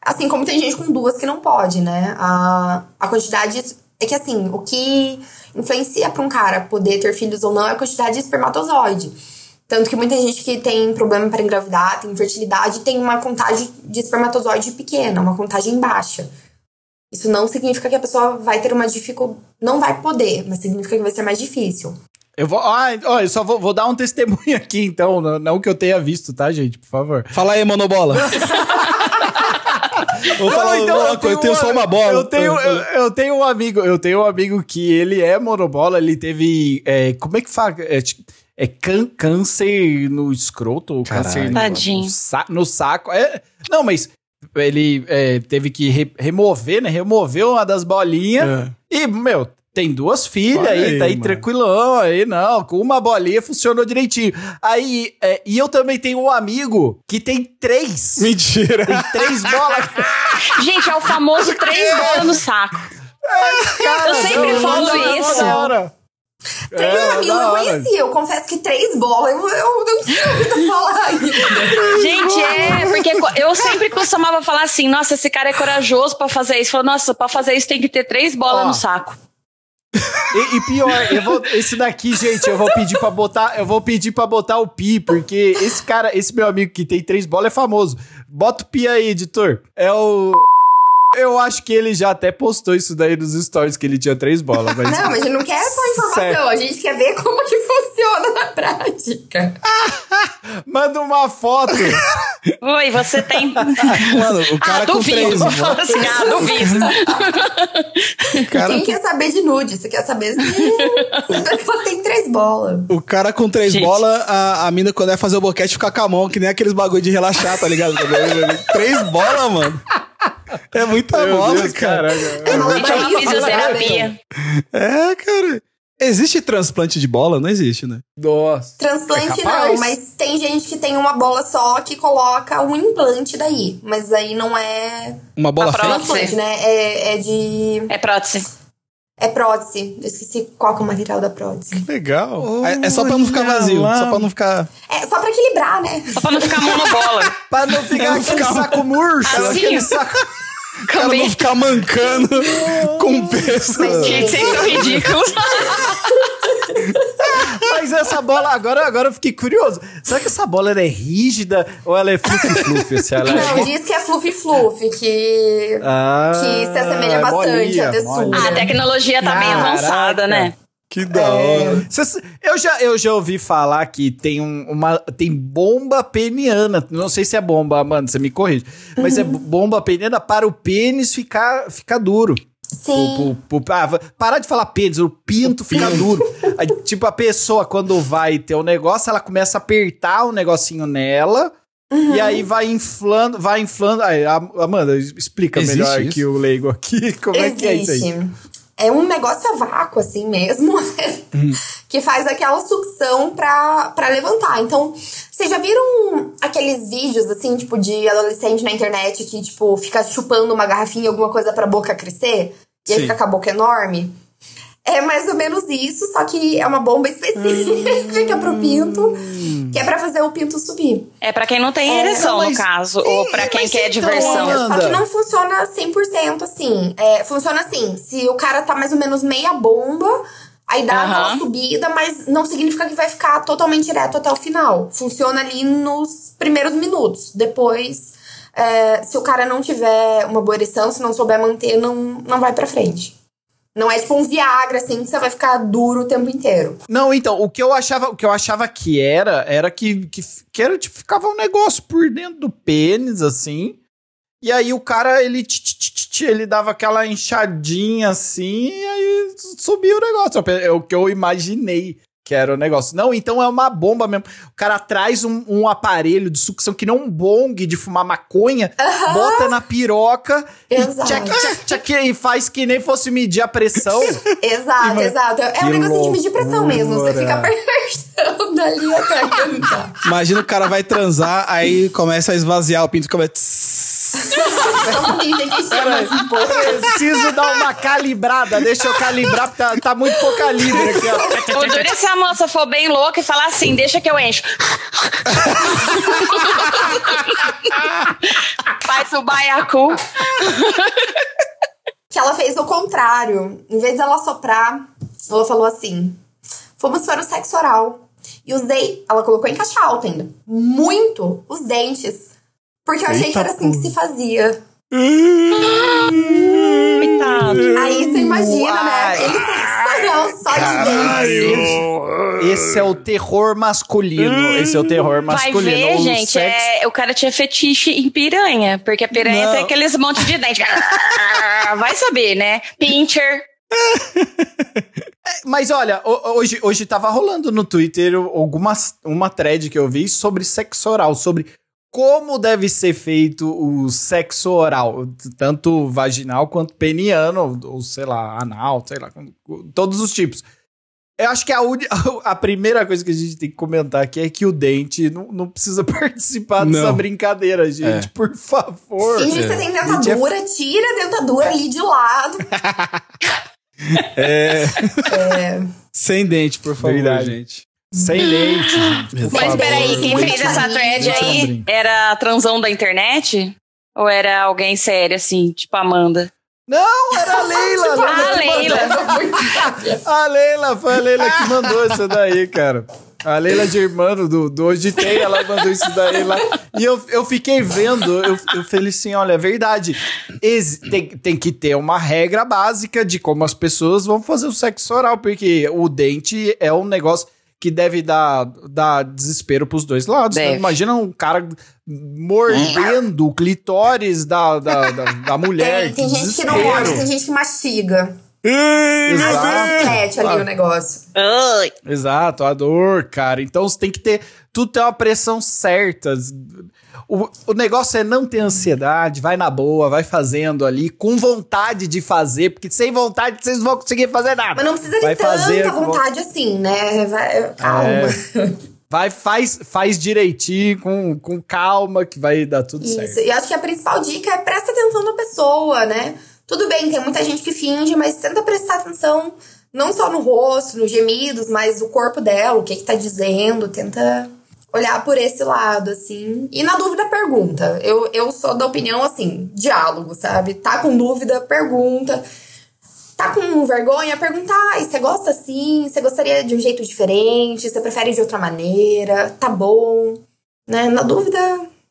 E: Assim como tem gente com duas que não pode, né? A, a quantidade. É que assim, o que influencia pra um cara poder ter filhos ou não é a quantidade de espermatozoide. Tanto que muita gente que tem problema para engravidar, tem infertilidade, tem uma contagem de espermatozoide pequena, uma contagem baixa. Isso não significa que a pessoa vai ter uma dificuldade. Não vai poder, mas significa que vai ser mais difícil.
B: Eu vou, ah, ó, eu só vou, vou dar um testemunho aqui, então. Não, não que eu tenha visto, tá, gente? Por favor.
A: Fala aí, monobola. *laughs* Vou falar
B: Não, então,
A: uma coisa, eu tenho só uma bola.
B: Eu tenho, eu, eu tenho um amigo, eu tenho um amigo que ele é monobola, ele teve. é, como é que fala? É, ti- é can- câncer no escroto? ou. Câncer no,
D: Tadinho.
B: no, sa- no saco. É, não, mas ele é, teve que re- remover, né? Removeu uma das bolinhas.
A: É.
B: E, meu, tem duas filhas aí,
A: aí,
B: tá aí
A: mano.
B: tranquilão, aí não, com uma bolinha funcionou direitinho. Aí, é, e eu também tenho um amigo que tem três.
A: Mentira.
B: Tem três bolas. *laughs*
D: Gente, é o famoso três bolas no saco. Eu sempre falo isso.
E: Três
B: É,
E: amigos eu conheci. Eu confesso que três bolas eu, eu não tinha ouvido falar ainda.
D: Gente, é, porque eu sempre costumava falar assim, nossa, esse cara é corajoso pra fazer isso. Falou, nossa, pra fazer isso tem que ter três bolas
B: Ó.
D: no saco.
B: E, e pior, eu vou, esse daqui, gente, eu vou pedir pra botar, eu vou pedir para botar o pi, porque esse cara, esse meu amigo que tem três bolas é famoso. Bota o pi aí, editor. É o eu acho que ele já até postou isso daí nos stories que ele tinha três bolas, mas
E: Não, mas a gente não quer só informação,
B: Certo.
E: a gente quer ver como que funciona na prática. *laughs*
B: manda uma foto.
D: Oi, você tem.
A: Mano, o cara
D: ah,
A: com
D: duvido.
A: três
D: falar assim, ah, duvido.
A: Cara,
E: Quem quer saber de nude? Você quer saber se, se a pessoa tem três bolas.
A: o cara com três
D: Gente.
A: bolas, a, a mina quando vai fazer o boquete fica com a mão, que nem aqueles bagulho de relaxar, tá ligado? *laughs* três bolas, mano. É muita
B: Meu
A: bola,
B: Deus,
A: cara.
B: caraca.
E: É uma
D: Gente, é uma fisioterapia.
A: É, cara. Existe transplante de bola? Não existe, né?
B: Nossa.
E: Transplante
B: É
E: não, mas tem gente que tem uma bola só que coloca um implante daí. Mas aí não é
A: Uma bola
D: prótese.
E: transplante, né? É, é de.
D: É prótese.
E: É prótese. Eu esqueci qual que é o material da prótese.
A: Legal. É, é só pra não ficar vazio.
B: lá.
A: Só pra não ficar.
E: É só pra equilibrar, né?
D: Só pra não ficar monobola. *laughs*
B: Pra não ficar aquele saco murcho,
D: Assim.
B: aquele saco...
A: Cara não ficar mancando com peso.
E: Mas,
D: Gente, vocês são ridículos. *laughs*
B: Mas essa bola, agora, agora eu fiquei curioso. Será que essa bola ela é rígida ou ela é fluffy-fluffy? *laughs* Se ela é...
E: Não, diz que é fluffy fluffy, que.
B: Ah,
E: que se assemelha bastante
B: bolinha,
E: à textura.
B: bolinha.
D: Ah, a tecnologia tá bem
B: Caraca.
D: avançada, né?
A: Que da hora.
B: Cês- eu, já, eu já ouvi falar que tem um- uma tem bomba peniana. Não sei se é bomba, Amanda, você me corrige. Mas é *laughs* bomba peniana para o pênis ficar, ficar duro.
E: Sim.
B: Pro- pro- ah, parar de falar pênis, o pinto fica duro. Aí, tipo, a pessoa, quando vai ter o negócio, ela começa a apertar um negocinho nela. E aí vai inflando, vai inflando. Amanda, explica
A: Existe
B: melhor
A: isso?
B: que o leigo aqui. *laughs* Como é que é isso aí?
E: É um negócio a vácuo, assim mesmo, *laughs* que faz aquela sucção pra, pra levantar. Então, vocês já viram aqueles vídeos, assim, tipo, de adolescente na internet que, tipo, fica chupando uma garrafinha, alguma coisa pra boca crescer? E aí
A: Sim.
E: fica com a boca enorme? É mais ou menos isso, só que é uma bomba específica *laughs* pro pinto, que é pra fazer o pinto subir.
D: É pra quem não tem
E: É,
D: ereção,
B: mas-
D: no caso. ou pra quem quer
B: então,
D: diversão.
B: Amanda.
E: Só que não funciona 100% assim. É, funciona assim, se o cara tá mais ou menos meia bomba, aí dá aquela subida, mas não significa que vai ficar totalmente direto até o final. Funciona ali nos primeiros minutos. Depois, é, se o cara não tiver uma boa ereção, se não souber manter, não, não vai pra frente. Não é tipo um Viagra, assim, que você vai ficar duro o tempo inteiro.
B: Não, então, o que eu achava, o que eu achava que era, era que, que, que era, tipo, ficava um negócio por dentro do pênis, assim. E aí o cara, ele, tch, tch, tch, ele dava aquela inchadinha assim, e aí subiu o negócio. É o que eu imaginei que era o negócio. Não, então é uma bomba mesmo. O cara traz um, um aparelho de sucção que não um bong de fumar maconha, bota na piroca e,
E: Exato.
B: tchac, tchac, tchac, e faz que nem fosse medir a pressão. *laughs*
E: Exato,
B: Ima-
E: exato. É
B: Que
E: um negocinho de medir pressão mesmo. Você fica apertando ali até.
A: Imagina o cara vai transar, aí começa a esvaziar o pinto, começa.
E: Tem que pô.
B: Preciso dar uma calibrada. Deixa eu calibrar, porque tá, tá muito pouco calibre aqui, ó. *laughs*
D: O duro se a moça for bem louca e falar assim, deixa que eu encho. *laughs* Faz o baiacu.
E: que ela fez o contrário. Em vez dela soprar, ela falou assim: fomos para o sexo oral. E usei, ela colocou em caixa alta ainda, muito os dentes. Porque eu achei
B: Eita
E: que era assim que
B: porra.
E: se fazia.
D: Coitado.
E: Aí você imagina,
B: Uai.
E: né? Ele oral só de dentes.
B: Esse é o terror masculino. Esse é o terror
D: Vai
B: masculino.
D: ver,
B: O
D: gente,
B: sexo-
D: é, o cara tinha fetiche em piranha, porque a piranha
A: Não.
D: tem aqueles montes de dente. *laughs* Vai saber, né? Pincher. *laughs*
B: Mas olha, ho- hoje, hoje tava rolando no Twitter alguma, uma thread que eu vi sobre sexo oral, sobre como deve ser feito o sexo oral, tanto vaginal quanto peniano, ou, sei lá, anal, sei lá, todos os tipos. Eu acho que a, uni- *laughs* a primeira coisa que a gente tem que comentar aqui é que o dente não, não precisa *laughs* participar dessa
A: Não.
B: brincadeira, gente.
A: É.
B: Por favor.
E: Que você tem
B: é-
E: dentadura, tira a dentadura ali de lado. *laughs*
A: É. Sem dente, por favor,
B: Verdade.
A: gente.
B: Sem dente, gente.
D: Mas peraí, quem fez essa thread aí era a transão da internet? Ou era alguém sério, assim, tipo Amanda?
B: Não, era a Leila. *laughs*
D: Ah,
B: Leila que
D: Leila. *laughs*
B: A Leila, foi a Leila que mandou isso daí, cara. A Leila de irmão do, do Hoje Tem, ela mandou isso daí lá. E eu, eu fiquei vendo, eu, eu falei assim, olha, é verdade. Exi- tem, tem que ter uma regra básica de como as pessoas vão fazer o sexo oral, porque o dente é um negócio que deve dar, dar desespero pros dois lados. né? Imagina um cara mordendo o clitóris da, da, da, da mulher.
E: Tem, tem gente que não morde, tem gente que mastiga. Às
B: Exato.
E: vezes flete ali o negócio.
D: Ai.
B: Exato, a dor, cara. Então você tem que ter. Tudo tem uma pressão certa. O, o negócio é não ter ansiedade, vai na boa, vai fazendo ali, com vontade de fazer, porque sem vontade vocês não vão conseguir fazer nada.
E: Mas não precisa
B: Vai
E: de tanta
B: fazer com-
E: vontade assim, né? Vai- calma.
B: É. Vai, faz, faz direitinho, com, com calma, que vai dar tudo
E: Isso.
B: certo.
E: E acho que a principal dica é presta atenção na pessoa, né? Tudo bem, tem muita gente que finge, mas tenta prestar atenção não só no rosto, nos gemidos, mas o corpo dela, o que que tá dizendo, tenta olhar por esse lado, assim. E na dúvida, pergunta. Eu, eu sou da opinião, assim, diálogo, sabe? Tá com dúvida, pergunta. Tá com vergonha, perguntar, "Ai, você gosta assim? Você gostaria de um jeito diferente? Você prefere de outra maneira? Tá bom? Né? Na dúvida,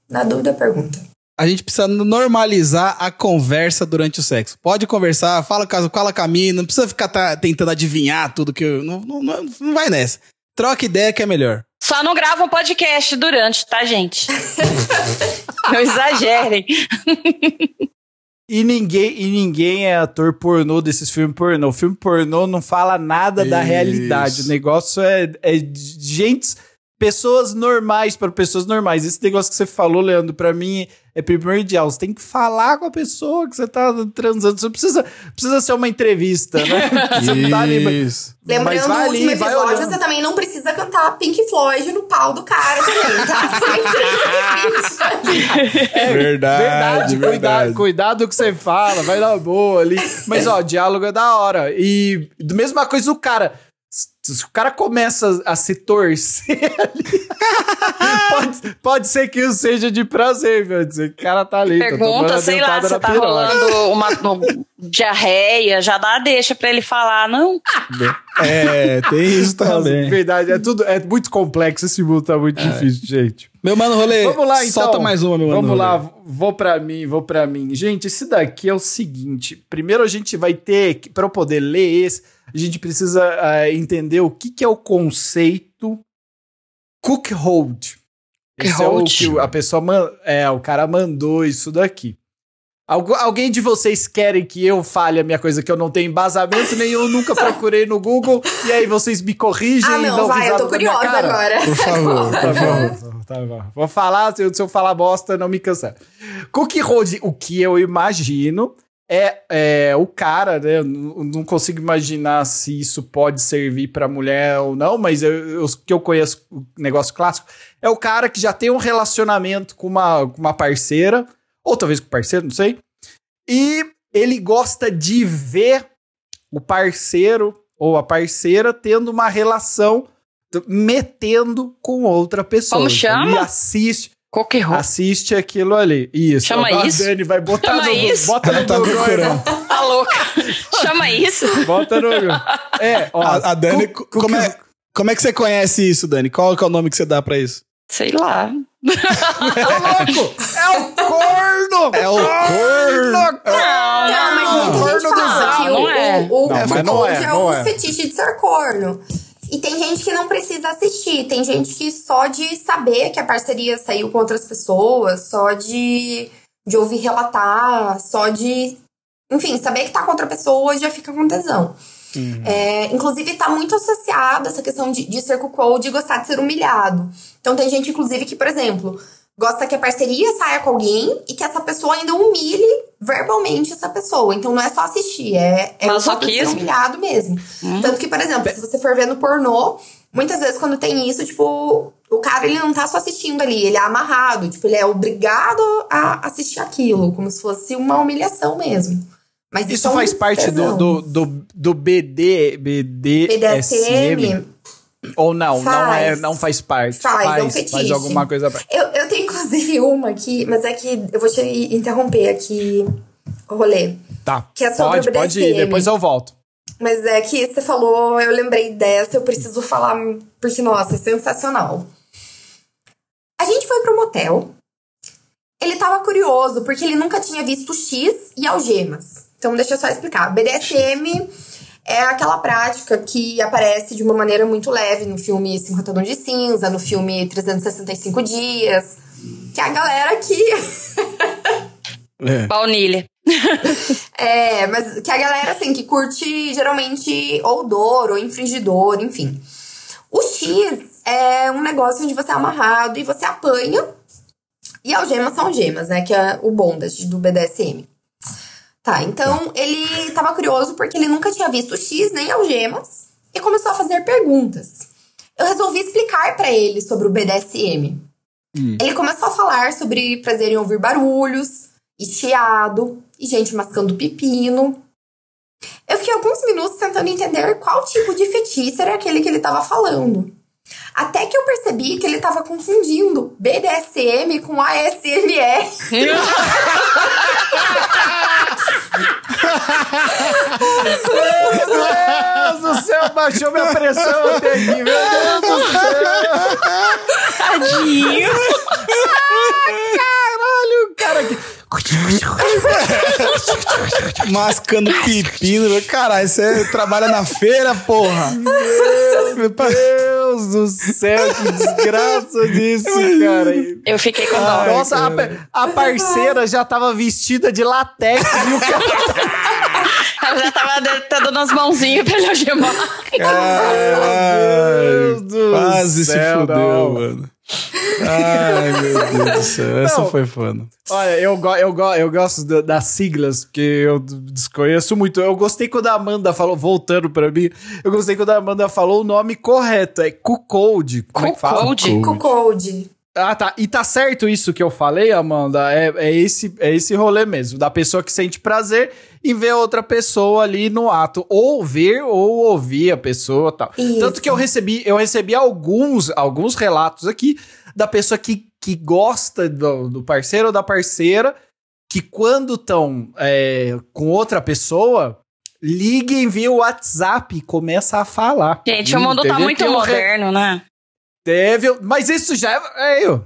E: na dúvida, pergunta.
A: A gente precisa normalizar a conversa durante o sexo. Pode conversar, fala caso fala caminho, não precisa ficar tá- tentando adivinhar tudo que eu. Não, não, não vai nessa. Troca ideia que é melhor.
D: Só não grava um podcast durante, tá, gente? *laughs* não exagerem.
B: E ninguém, e ninguém é ator pornô desses filmes pornô. O filme pornô não fala nada da
A: Isso.
B: realidade. O negócio é, é de gente, pessoas normais para pessoas normais. Esse negócio que você falou, Leandro, pra mim é primordial. Você tem que falar com a pessoa que você tá transando. Você precisa, precisa ser uma entrevista, né? *laughs* Você não tá ali-
A: Isso.
B: Mas
E: Lembrando último
B: ali, vai
E: episódio,
B: olhando.
E: você também não precisa cantar Pink Floyd no pau do cara também, tá?
A: É *laughs* verdade,
B: Verdade, cuidado, o que você fala, vai na boa ali. Mas, ó, diálogo é da hora. E, mesma coisa, o cara. Se o cara começa a se torcer *laughs* ali, pode, pode ser que isso seja de prazer, meu. Dizer, o cara tá ali, tá
D: Pergunta, sei lá, se tá
B: piroca.
D: rolando uma, uma diarreia, já dá deixa pra ele falar, não.
A: É, tem isso
B: Nossa,
A: também.
B: verdade, é tudo, é muito complexo, esse mundo tá muito difícil, gente.
A: Meu mano rolê.
B: Vamos lá, então.
A: Solta mais uma, meu mano.
B: Vamos
A: rolê.
B: lá, vou pra mim, vou pra mim. Gente, esse daqui é o seguinte. Primeiro a gente vai ter, que- pra eu poder ler esse, a gente precisa eh, entender o que, que é o conceito cook hold. Esse é o que a pessoa, é, o cara mandou isso daqui. Algu- alguém de vocês querem que eu fale a minha coisa que eu não tenho embasamento nenhum, nunca *laughs* procurei no Google, e aí vocês me corrigem
E: Ah,
B: e
E: não,
B: dão
E: vai, eu tô curiosa agora.
A: Por favor,
B: Tá *laughs*
A: por favor.
B: bom, tá bom. Vou falar, se eu, se eu falar bosta, não me cancela. Cookie Road, o que eu imagino é, é o cara, né? Eu não consigo imaginar se isso pode servir pra mulher ou não, mas eu, eu- o que eu conheço, o negócio clássico, é o cara que já tem um relacionamento com uma, com uma parceira, ou talvez com parceiro, não sei, e ele gosta de ver o parceiro ou a parceira tendo uma relação metendo com outra pessoa.
D: Como
B: Então,
D: chama?
B: Ele assiste,
D: Coque Road.
B: assiste aquilo ali. Isso.
D: Chama
B: a
D: isso?
B: Dani vai botar
D: Chama
B: no
D: isso?
B: bota no
A: tá procurando.
D: Tá louca. *laughs* Chama isso.
B: Bota no Google. *laughs* É, ó.
A: A, a Dani,
B: cu-
A: como, é, como é que você conhece isso, Dani? Qual que é o nome que você dá pra isso?
D: Sei lá.
B: Louco! É o corno!
A: É o corno!
D: Não,
E: Não, mas
B: Não, corno
E: fala que
D: Não
E: o,
D: é.
E: o, o,
B: Não,
E: o
B: mas não é,
E: coach é,
B: não
E: o
B: é.
E: fetiche de ser corno. E tem gente que não precisa assistir. Tem gente que só de saber que a parceria saiu com outras pessoas, só de, de ouvir relatar, só de. Enfim, saber que tá com outra pessoa já fica com tesão. É, inclusive, tá muito associado essa questão de, de ser cuckold de gostar de ser humilhado. Então, tem gente, inclusive, que, por exemplo, gosta que a parceria saia com alguém e que essa pessoa ainda humilhe verbalmente essa pessoa. Então, não é só assistir, é, é de ser humilhado mesmo. Tanto que, por exemplo, se você for ver no pornô, muitas vezes quando tem isso, tipo, o cara ele não tá só assistindo ali, ele é amarrado, tipo, ele é obrigado a assistir aquilo, como se fosse uma humilhação mesmo. Mas
B: Isso
E: é um
B: faz parte do, do, do, do BD, BDSM?
E: BDSM.
B: Ou não, não, é,
E: Faz.
B: não faz parte.
E: Faz, é um
B: faz,
E: fetiche.
B: faz alguma coisa pra...
E: Eu, eu tenho inclusive uma aqui, mas é que eu vou te interromper aqui o rolê.
B: Tá,
E: Que é sobre
B: pode, pode ir, depois eu volto.
E: Mas é que você falou, eu lembrei dessa, eu preciso falar, porque, nossa, é sensacional. A gente foi pro motel. Ele tava curioso, porque ele nunca tinha visto X e algemas. Então, deixa eu só explicar. BDSM é aquela prática que aparece de uma maneira muito leve no filme 50 Tons de Cinza, no filme 365 Dias. Que é a galera que *laughs*
A: É.
D: Baunilha. *laughs*
E: É, mas que a galera, assim, que curte geralmente ou dor ou infringidor, enfim. O X é um negócio onde você é amarrado e você apanha. E algemas são algemas, né? Que é o bondage do BDSM. Tá, então ele tava curioso porque ele nunca tinha visto X nem algemas e começou a fazer perguntas. Eu resolvi explicar pra ele sobre o BDSM. Ele começou a falar sobre prazer em ouvir barulhos, e chiado, e gente mascando pepino. Eu fiquei alguns minutos tentando entender qual tipo de fetiche era aquele que ele tava falando. Até que eu percebi que ele tava confundindo BDSM com ASMR.
B: Meu Deus do céu, baixou minha pressão até aqui, meu Deus do céu.
D: Tadinho.
B: Caralho, cara que...
A: Mascando pepino. Caralho, você trabalha na feira, porra.
B: Meu Deus do céu, que desgraça disso, cara.
D: Eu fiquei com dó.
B: Nossa, a, a parceira já tava vestida de latex, viu, cara?
D: Ela já tava tá dando as mãozinhas pra ele algemar.
A: Caralho.
B: Deus do
A: Quase se
B: céu,
A: fudeu,
B: não.
A: mano. Ai, meu Deus do céu. Essa
B: Não.
A: foi foda.
B: Olha, eu, go eu, go eu gosto da- das siglas, porque eu desconheço muito. Eu gostei quando a Amanda falou, voltando pra mim, eu gostei quando a Amanda falou o nome correto, é Cuckold. Como é?
D: Cuckold?
E: Cuckold.
B: Ah, tá. E tá certo isso que eu falei, Amanda? É, é, esse, é esse rolê mesmo, da pessoa que sente prazer em ver outra pessoa ali no ato. Ou ver ou ouvir a pessoa tal.
E: Isso.
B: Tanto que eu recebi, eu recebi alguns, alguns relatos aqui da pessoa que, que gosta do, do parceiro ou da parceira, que quando estão com outra pessoa, liguem via WhatsApp e começa a falar.
D: Gente, o
B: Hum,
D: mundo tá
B: teve
D: muito
B: re-
D: moderno, né?
B: Teve, mas isso já é. é eu.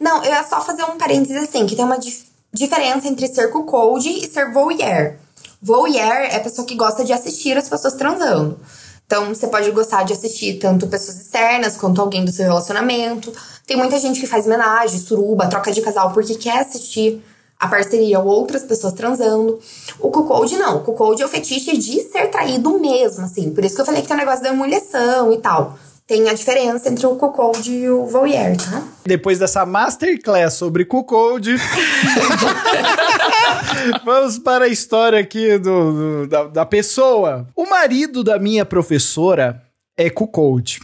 E: Não, eu ia só fazer um parênteses assim, que tem uma dif- diferença entre ser cuckold e ser voyeur. Voyeur é a pessoa que gosta de assistir as pessoas transando. Então, você pode gostar de assistir tanto pessoas externas quanto alguém do seu relacionamento. Tem muita gente que faz homenagem, suruba, troca de casal, porque quer assistir a parceria ou outras pessoas transando. O cuckold não. O cuckold é o fetiche de ser traído mesmo, assim. Por isso que eu falei que tem o negócio da emulação e tal. Tem a diferença entre o cuckold e o voyeur, tá?
B: Depois dessa masterclass sobre cuckold, *laughs* vamos para a história aqui do, do- da, da pessoa. O marido da minha professora é cuckold.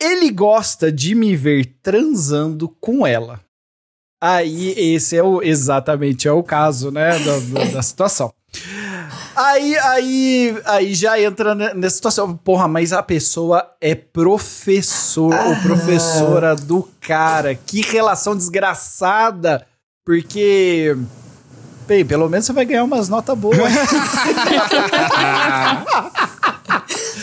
B: Ele gosta de me ver transando com ela. Aí, esse é o exatamente é o caso, né, da, da- da situação. Aí, aí, aí já entra ne- nessa situação. Porra, mas a pessoa é professor ou professora do cara. Que relação desgraçada. Porque. Bem, pelo menos você vai ganhar umas notas boas. *laughs*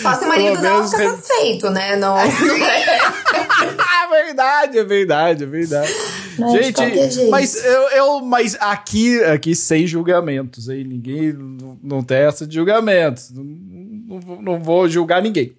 E: Só se o marido
B: menos
E: fica satisfeito, né? Não, não é,
B: Ah, verdade, é verdade, é verdade. *laughs*
E: não é jeito.
B: mas eu, eu mas aqui, aqui sem julgamentos, aí ninguém não, não tem essa de julgamentos. Não, não, vou- não vou julgar ninguém.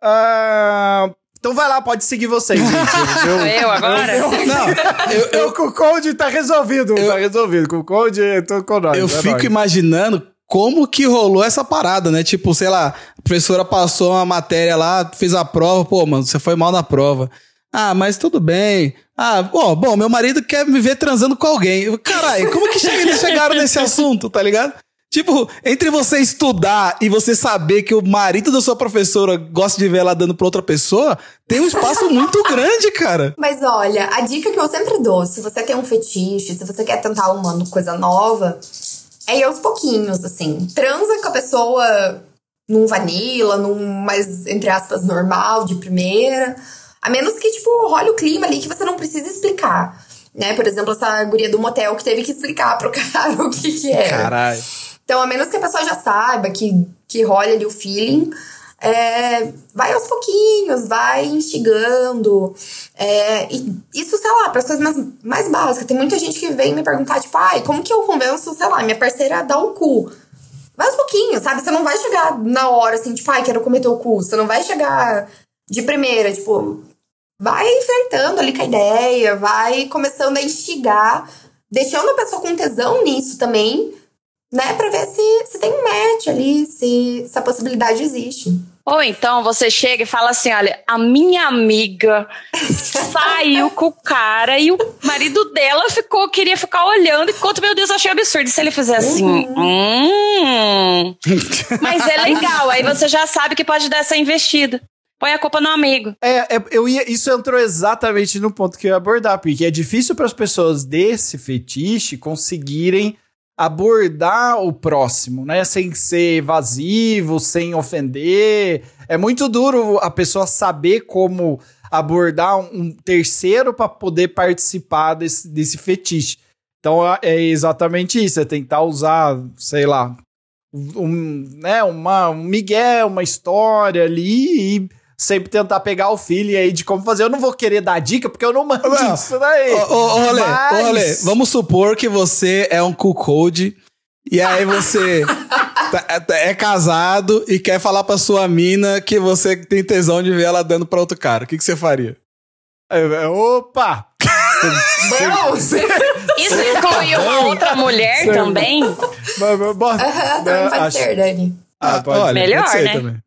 B: Ah, então vai lá, pode seguir vocês, gente. *laughs*
D: Sou eu agora?
A: Não, *laughs* eu,
B: Eu, com o Code tá resolvido, tá resolvido. Com o Code, eu tô com nós.
A: eu
B: é
A: fico
B: nóis.
A: imaginando como que rolou essa parada, né? Tipo, sei lá, a professora passou uma matéria lá, fez a prova, pô, mano, você foi mal na prova. Ah, mas tudo bem. Ah, bom, bom, meu marido quer me ver transando com alguém. Caralho, como que eles chegaram nesse assunto, tá ligado? Tipo, entre você estudar e você saber que o marido da sua professora gosta de ver ela dando pra outra pessoa, tem um espaço muito *laughs* grande, cara.
E: Mas olha, a dica que eu sempre dou, se você tem um fetiche, se você quer tentar uma coisa nova, é ir aos pouquinhos, assim. Transa com a pessoa num vanilla, num mais, entre aspas, normal, de primeira. A menos que, tipo, role o clima ali que você não precisa explicar. Né? Por exemplo, essa guria do motel que teve que explicar pro *laughs* cara o que que era.
B: Caralho.
E: Então, a menos que a pessoa já saiba que, que rola ali o feeling, é, vai aos pouquinhos, vai instigando. É, isso, sei lá, para as coisas mais, mais básicas. Tem muita gente que vem me perguntar, tipo, ai, como que eu convenço, sei lá, minha parceira a dar o cu? Vai aos pouquinhos, sabe? Você não vai chegar na hora assim, tipo, ai, quero comer teu cu. Você não vai chegar de primeira, tipo, vai flertando ali com a ideia, vai começando a instigar, deixando a pessoa com tesão nisso também, né? Pra ver se, se tem um match ali, se, se a possibilidade existe.
D: Ou então você chega e fala assim: olha, a minha amiga saiu com o cara e o marido dela ficou, queria ficar olhando, enquanto, meu Deus, eu achei absurdo. E se ele fizer assim, hum. *laughs* Mas é legal, aí você já sabe que pode dar essa investida. Põe a culpa no amigo.
B: É, é, eu ia, isso entrou exatamente no ponto que eu ia abordar, porque é difícil para as pessoas desse fetiche conseguirem abordar o próximo, né? Sem ser evasivo, sem ofender. É muito duro a pessoa saber como abordar um, terceiro para poder participar desse, desse fetiche. Então é- é exatamente isso, é tentar usar, sei lá, um, né, uma, um migué, uma história ali e sempre tentar pegar o feeling aí de como fazer. Eu não vou querer dar dica porque eu não mando
A: Não.
B: isso daí.
A: Ô, ô, Rolê,
B: Mas-
A: Rolê, vamos supor que você é um cuckold e aí você *laughs* tá- tá- é casado e quer falar pra sua mina que você tem tesão de ver ela dando pra outro cara. O que, que você faria?
B: Opa! *laughs*
D: Isso inclui uma outra mulher também?
B: Bota-
E: também pode
B: acho-
E: ser, Dani.
B: Ah, pode.
A: olha,
D: Melhor,
A: pode ser
D: né?
A: também.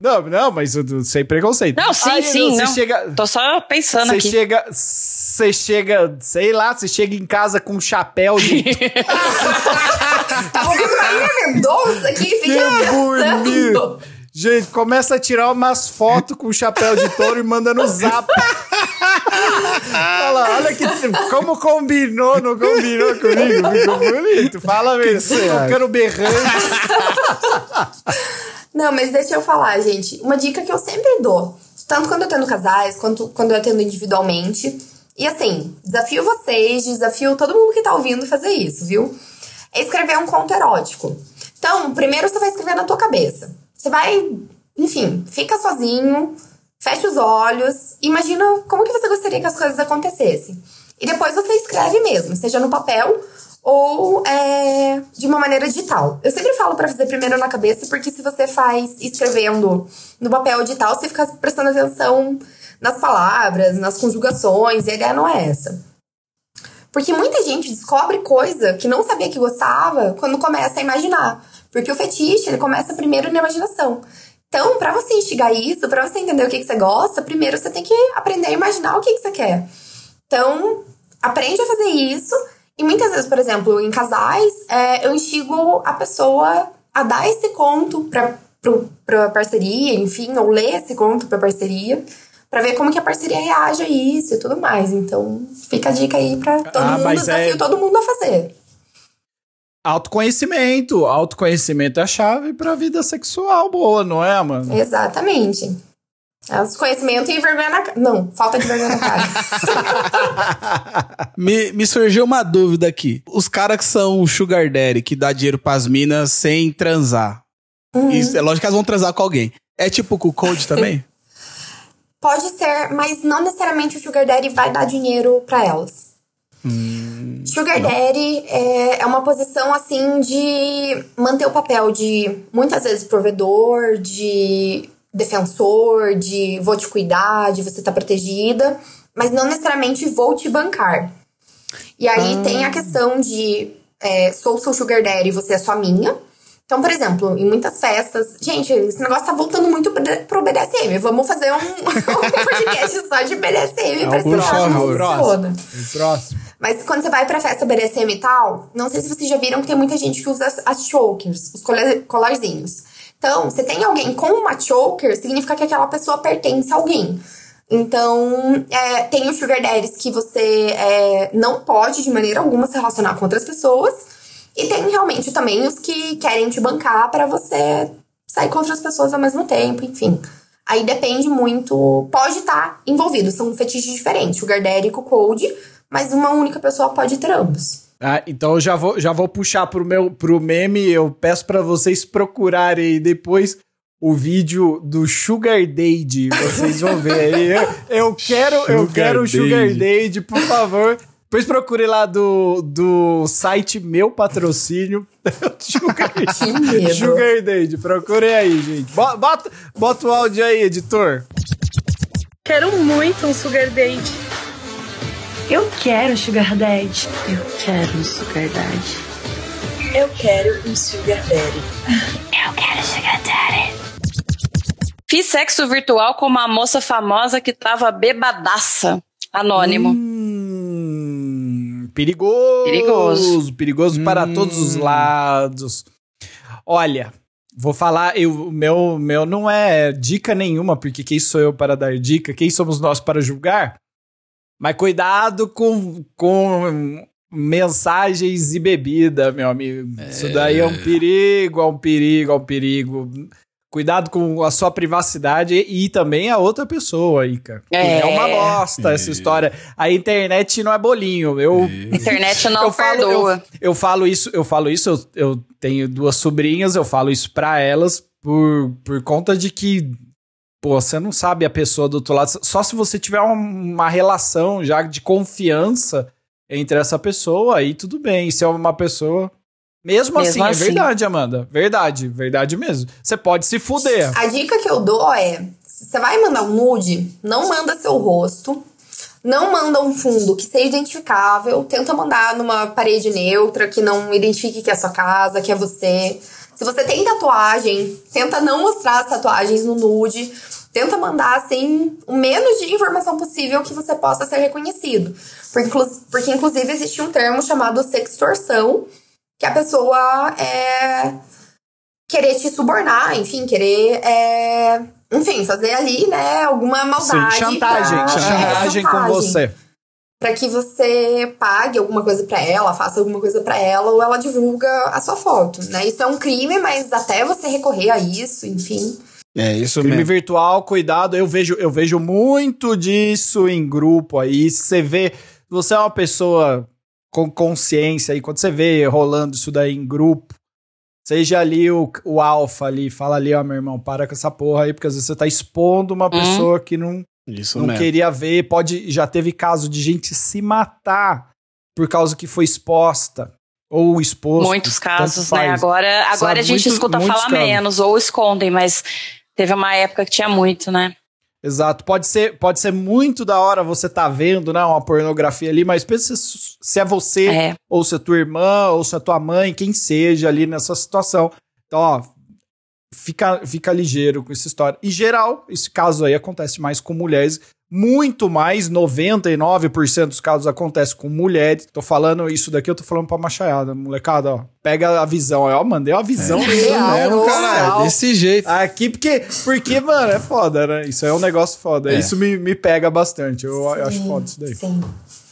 B: Não, não, mas eu- sem preconceito.
D: Não, sim,
B: Aí,
D: sim,
B: Você
D: não.
B: chega,
D: Tô só pensando
B: você
D: aqui.
B: chega, você chega, sei lá, você chega em casa com um chapéu de
E: Tá Marília Mendonça aqui? Fica
B: Que
E: pensando.
B: bonito. Gente, começa a tirar umas fotos com o chapéu de touro e manda no zap. Fala, olha que como combinou, não combinou comigo, ficou bonito. Fala mesmo, ficando berrando.
E: Não, mas deixa eu falar, gente. Uma dica que eu sempre dou, tanto quando eu atendo casais, quanto quando eu atendo individualmente. E assim, desafio vocês, desafio todo mundo que tá ouvindo fazer isso, viu? É escrever um conto erótico. Então, primeiro você vai escrever na tua cabeça. Você vai, enfim, fica sozinho, fecha os olhos, imagina como que você gostaria que as coisas acontecessem. E depois você escreve mesmo, seja no papel ou é, de uma maneira digital. Eu sempre falo pra fazer primeiro na cabeça, porque se você faz escrevendo no papel digital, você fica prestando atenção nas palavras, nas conjugações, e a ideia não é essa. Porque muita gente descobre coisa que não sabia que gostava quando começa a imaginar. Porque o fetiche, ele começa primeiro na imaginação. Então, para você instigar isso, para você entender o que, que você gosta, primeiro você tem que aprender a imaginar o que, que você quer. Então, aprende a fazer isso. E muitas vezes, por exemplo, em casais, é, eu instigo a pessoa a dar esse conto pra, pro, pra parceria, enfim, ou ler esse conto pra parceria, pra ver como que a parceria reage a isso e tudo mais. Então, fica a dica aí pra todo
B: Ah,
E: mundo, desafio
B: é-
E: todo mundo a fazer.
B: Autoconhecimento. Autoconhecimento é a chave pra vida sexual boa, não é, mano?
E: Exatamente. Conhecimento e vergonha na cara. Não, falta de vergonha na cara. *laughs*
A: Me, me surgiu uma dúvida aqui. Os caras que são o sugar daddy, que dá dinheiro pras minas sem transar.
E: Uhum.
A: Isso, é lógico que elas vão transar com alguém. É tipo com o Code também? *laughs*
E: Pode ser, mas não necessariamente o Sugar Daddy vai dar dinheiro pra elas. Sugar Daddy é, é uma posição assim de manter o papel de muitas vezes provedor, de defensor, de vou te cuidar, de você tá protegida, mas não necessariamente vou te bancar. E aí tem a questão de é, sou seu Sugar Daddy, você é só minha. Então, por exemplo, em muitas festas. Gente, esse negócio tá voltando muito pro- BDSM. Vamos fazer um, *laughs* um podcast só de BDSM pra explicar como
A: favor.
E: funciona.
B: Próximo.
E: Mas quando você vai pra festa BDSM e tal, não sei se vocês já viram que tem muita gente que usa as, as chokers, os cola- colarzinhos. Então, você tem alguém com uma choker, significa que aquela pessoa pertence a alguém. Então, é, tem os sugar daddies que você é, não pode de maneira alguma se relacionar com outras pessoas. E tem realmente também os que querem te bancar pra você sair com outras pessoas ao mesmo tempo, enfim. Aí depende muito. Pode estar envolvido, são fetiches diferentes, sugar daddy e cold, mas uma única pessoa pode ter ambos.
B: Ah, então eu já vou, já vou puxar pro meu pro meme. Eu peço pra vocês procurarem aí depois o vídeo do Sugar Daddy. Vocês vão ver aí. Eu, eu quero, eu
A: Sugar
B: quero o Sugar
A: Daddy.
B: Por favor. Depois procure lá do, do site Meu Patrocínio. *laughs* Sugar. *laughs* Sugar Daddy. Procure aí, gente. Bo- Bota, bota o áudio aí, editor.
F: Quero muito um Sugar Daddy.
G: Eu quero Sugar Daddy. Eu quero um Sugar Daddy.
F: Eu quero um Sugar Daddy.
D: Fiz sexo virtual com uma moça famosa que tava bebadaça. Anônimo.
B: Hum, perigoso.
D: Perigoso.
B: Perigoso para
A: Hum.
B: todos os lados. Olha, vou falar, eu, o meu, meu não é dica nenhuma, porque quem sou eu para dar dica? Quem somos nós para julgar? Mas cuidado com, com mensagens e bebida, meu amigo. Isso daí é um perigo, é um perigo, é um perigo. Cuidado com a sua privacidade e, e também a outra pessoa aí, cara.
D: É.
B: É uma bosta essa história. A internet não é bolinho. Eu,
D: Internet não
B: eu falo,
D: perdoa.
B: eu, eu falo isso, eu falo isso, eu, eu tenho duas sobrinhas, eu falo isso pra elas por, por conta de que, pô, você não sabe a pessoa do outro lado, só se você tiver uma, relação já de confiança entre essa pessoa, aí tudo bem. Se é uma pessoa. Mesmo,
D: Mesmo
B: assim, é
D: assim.
B: verdade, Amanda. Verdade, verdade mesmo. Você pode se fuder.
E: A dica que eu dou é: você vai mandar um nude, não manda seu rosto. Não manda um fundo que seja identificável. Tenta mandar numa parede neutra que não identifique que é a sua casa, que é você. Se você tem tatuagem, tenta não mostrar as tatuagens no nude. Tenta mandar, assim, o menos de informação possível que você possa ser reconhecido. Porque, porque inclusive, existe um termo chamado sextorção, que a pessoa é querer te subornar, enfim, querer, é, enfim, fazer ali, né, alguma maldade.
B: Sim, chantagem.
E: pra-
B: chantagem
E: é,
B: com você.
E: Pra que você pague alguma coisa pra ela, faça alguma coisa pra ela, ou ela divulga a sua foto, né? Isso é um crime, mas até você recorrer a isso, enfim.
A: É isso
B: Crime
A: mesmo.
B: virtual, cuidado. Eu vejo, eu vejo muito disso em grupo aí. Você vê, você é uma pessoa com consciência aí, quando você vê rolando isso daí em grupo, seja ali o, o alfa ali, fala ali, ó, meu irmão, para com essa porra aí, porque às vezes você tá expondo uma pessoa que não,
A: Isso
B: não
A: mesmo.
B: queria ver. Pode, já teve caso de gente se matar por causa que foi exposta ou exposto.
D: Muitos casos, né? Agora, agora
B: Sabe,
D: a gente
B: muitos-
D: escuta
B: muitos
D: falar
B: casos.
D: menos ou escondem, mas teve uma época que tinha muito, né?
B: Exato. Pode ser, pode ser muito da hora você tá vendo, né, uma pornografia ali, mas pensa se, é você,
D: É.
B: ou se é tua irmã, ou se é tua mãe, quem seja ali nessa situação. Então, ó, fica, fica ligeiro com essa história. Em geral, esse caso aí acontece mais com mulheres, muito mais, 99% dos casos acontece com mulheres. Tô falando isso daqui, eu tô falando pra machaiada, molecada, ó. Pega a visão, ó, mandei uma visão
A: Isso
B: real,
A: mesmo, caralho.
B: real.
A: Desse jeito.
B: Aqui, porque, porque, mano, é foda, né? Isso é um negócio foda.
A: É.
B: Isso me, me pega bastante. Eu, eu acho foda isso daí.
E: Sim.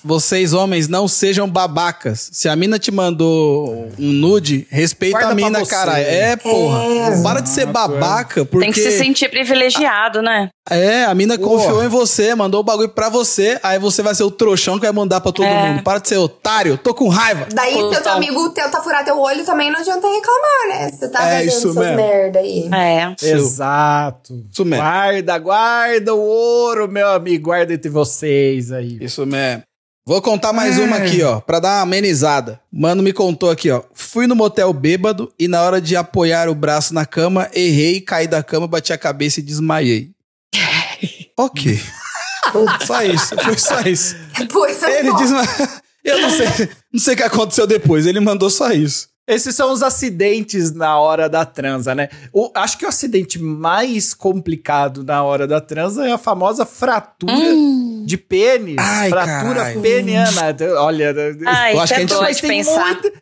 A: Vocês, homens, não sejam babacas. Se a mina te mandou um nude, respeita
B: Guarda
A: a mina, caralho. É, porra.
E: É.
A: Para de ser babaca, porque...
D: Tem que se sentir privilegiado, né?
A: É, a mina
B: Porra.
A: confiou em você, mandou o bagulho pra você, aí você vai ser o trouxão que vai mandar pra todo
D: É.
A: mundo. Para de ser otário, tô com raiva.
E: Daí, teu amigo tenta furar teu olho, também não adianta reclamar, né? Você tá
A: É,
E: fazendo
A: mesmo.
E: merda aí.
D: É.
B: Exato.
A: Isso mesmo.
B: Guarda, guarda o ouro, meu amigo. Guarda entre vocês aí.
A: Isso mesmo. Vou contar mais uma aqui, ó, pra dar uma amenizada. Mano me contou aqui, ó. Fui no motel bêbado e na hora de apoiar o braço na cama, errei, caí da cama, bati a cabeça e desmaiei. *laughs* ok. só isso, foi só isso.
E: Pois é
A: Ele desmaiou. *laughs* Eu não sei, não sei o que aconteceu depois, ele mandou só isso.
B: Esses são os acidentes na hora da transa, né? O, acho que o acidente mais complicado na hora da transa é a famosa fratura de pênis.
A: Ai,
B: fratura
A: caralho.
B: peniana. Olha,
D: Ai,
A: Eu acho que a
D: é
A: gente-
D: doido
B: mas
D: de
B: tem
D: pensar.
B: muita-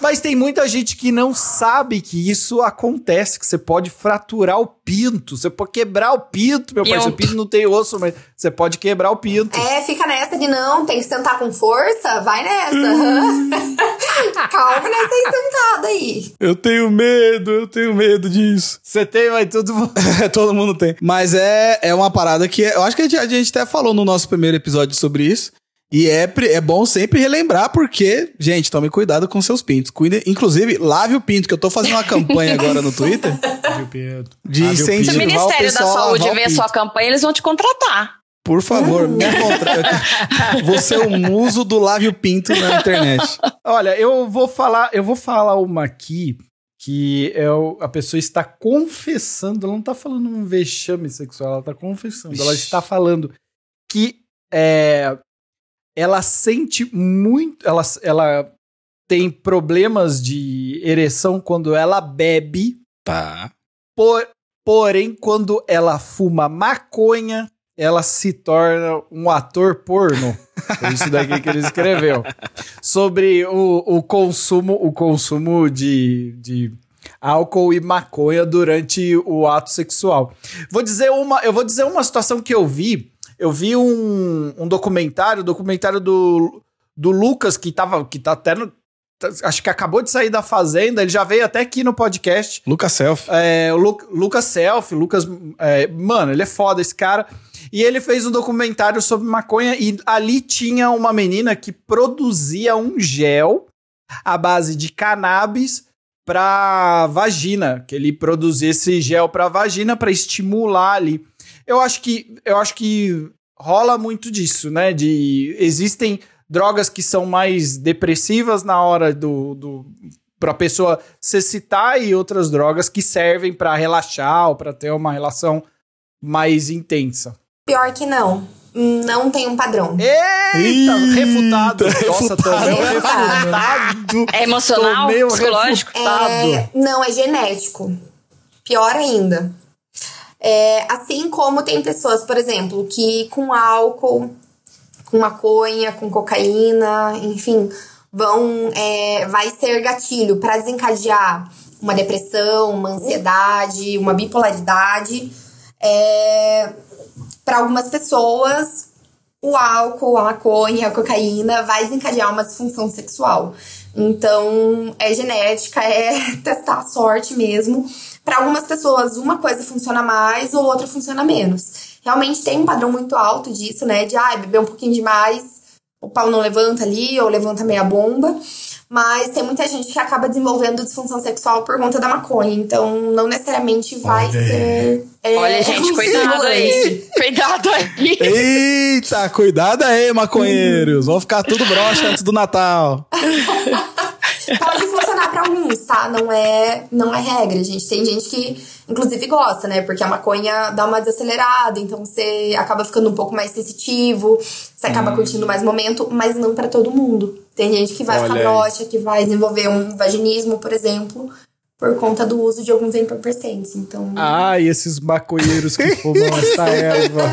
B: Mas tem muita gente que não sabe que isso acontece, que você pode fraturar o pinto, você pode quebrar o pinto, meu parceiro.
D: um-
B: O pinto não tem osso, mas você pode quebrar o pinto.
E: É, fica nessa de não, tem que sentar com força, vai nessa.
A: Hum. *laughs*
E: Calma nessa aí sentada aí.
A: Eu tenho medo, eu tenho medo disso.
B: Você tem, mas tudo. *laughs*
A: Todo mundo tem. Mas é, é uma parada que eu acho que a gente, a gente até falou no nosso primeiro episódio sobre isso. E é, é bom sempre relembrar, porque, gente, tome cuidado com seus pintos. Cuide, inclusive, lave o pinto, que eu tô fazendo uma campanha *laughs* agora no Twitter de
B: viu,
D: Se
A: incentivar
D: o
A: o
D: Ministério da
A: pessoal a
D: Saúde ver a sua campanha, eles vão te contratar.
A: Por favor, me contrata. *laughs* Você é o muso do lave o pinto na internet.
B: Olha, eu vou falar, eu vou falar uma aqui que é o- a pessoa está confessando, ela não está falando um vexame sexual, ela está confessando, ela está falando que é, ela sente muito, ela, ela tem problemas de ereção quando ela bebe,
A: Tá.
B: por- porém quando ela fuma maconha, ela se torna um ator porno. Foi isso daqui que ele escreveu. Sobre o, o consumo, o consumo de, de álcool e maconha durante o ato sexual. Vou dizer uma, eu vou dizer uma situação que eu vi. Eu vi um, um documentário, documentário do, do Lucas, que tava, que tá até no, tá- acho que acabou de sair da fazenda, ele já veio até aqui no podcast.
A: Lucas Self.
B: É, o Lu- Lucas Self, Lucas. é, mano, ele é foda, esse cara. E ele fez um documentário sobre maconha e ali tinha uma menina que produzia um gel à base de cannabis pra vagina, que ele produzia esse gel pra vagina pra estimular ali. Eu acho que eu acho que rola muito disso, né? De existem drogas que são mais depressivas na hora do, do para a pessoa se excitar e outras drogas que servem pra relaxar ou pra ter uma relação mais intensa.
E: Pior que não. Não tem um padrão.
B: Eita,
A: Eita,
B: refutado. Nossa, tomei um
E: refutado.
B: refutado.
D: É emocional,
B: Tomei um
D: psicológico?
B: refutado.
E: É, não, é genético. Pior ainda. É, assim como tem pessoas, por exemplo, que com álcool, com maconha, com cocaína, enfim, vão é, vai ser gatilho para desencadear uma depressão, uma ansiedade, uma bipolaridade. É, para algumas pessoas, o álcool, a maconha, a cocaína vai desencadear uma disfunção sexual. Então, é genética, é *laughs* testar a sorte mesmo. Para algumas pessoas, uma coisa funciona mais ou outra funciona menos. Realmente tem um padrão muito alto disso, né? De, ah, beber um pouquinho demais, o pau não levanta ali, ou levanta meia bomba. Mas tem muita gente que acaba desenvolvendo disfunção sexual por conta da maconha. Então, não necessariamente vai ser. é,
D: Olha, gente, cuidado aí. Cuidado aí.
A: Eita, cuidado aí, maconheiros. Vão ficar tudo broxa antes do Natal. *laughs*
E: Para alguns, tá? Não é, não é regra, gente. Tem gente que, inclusive, gosta, né? Porque a maconha dá uma desacelerada, então você acaba ficando um pouco mais sensitivo, você acaba
B: Hum.
E: curtindo mais momento, mas não pra todo mundo. Tem gente que vai
B: Olha
E: ficar broxa, que vai desenvolver um vaginismo, por exemplo, por conta do uso de alguns entorpecentes. Então,
B: Ai, esses maconheiros que fumam essa erva.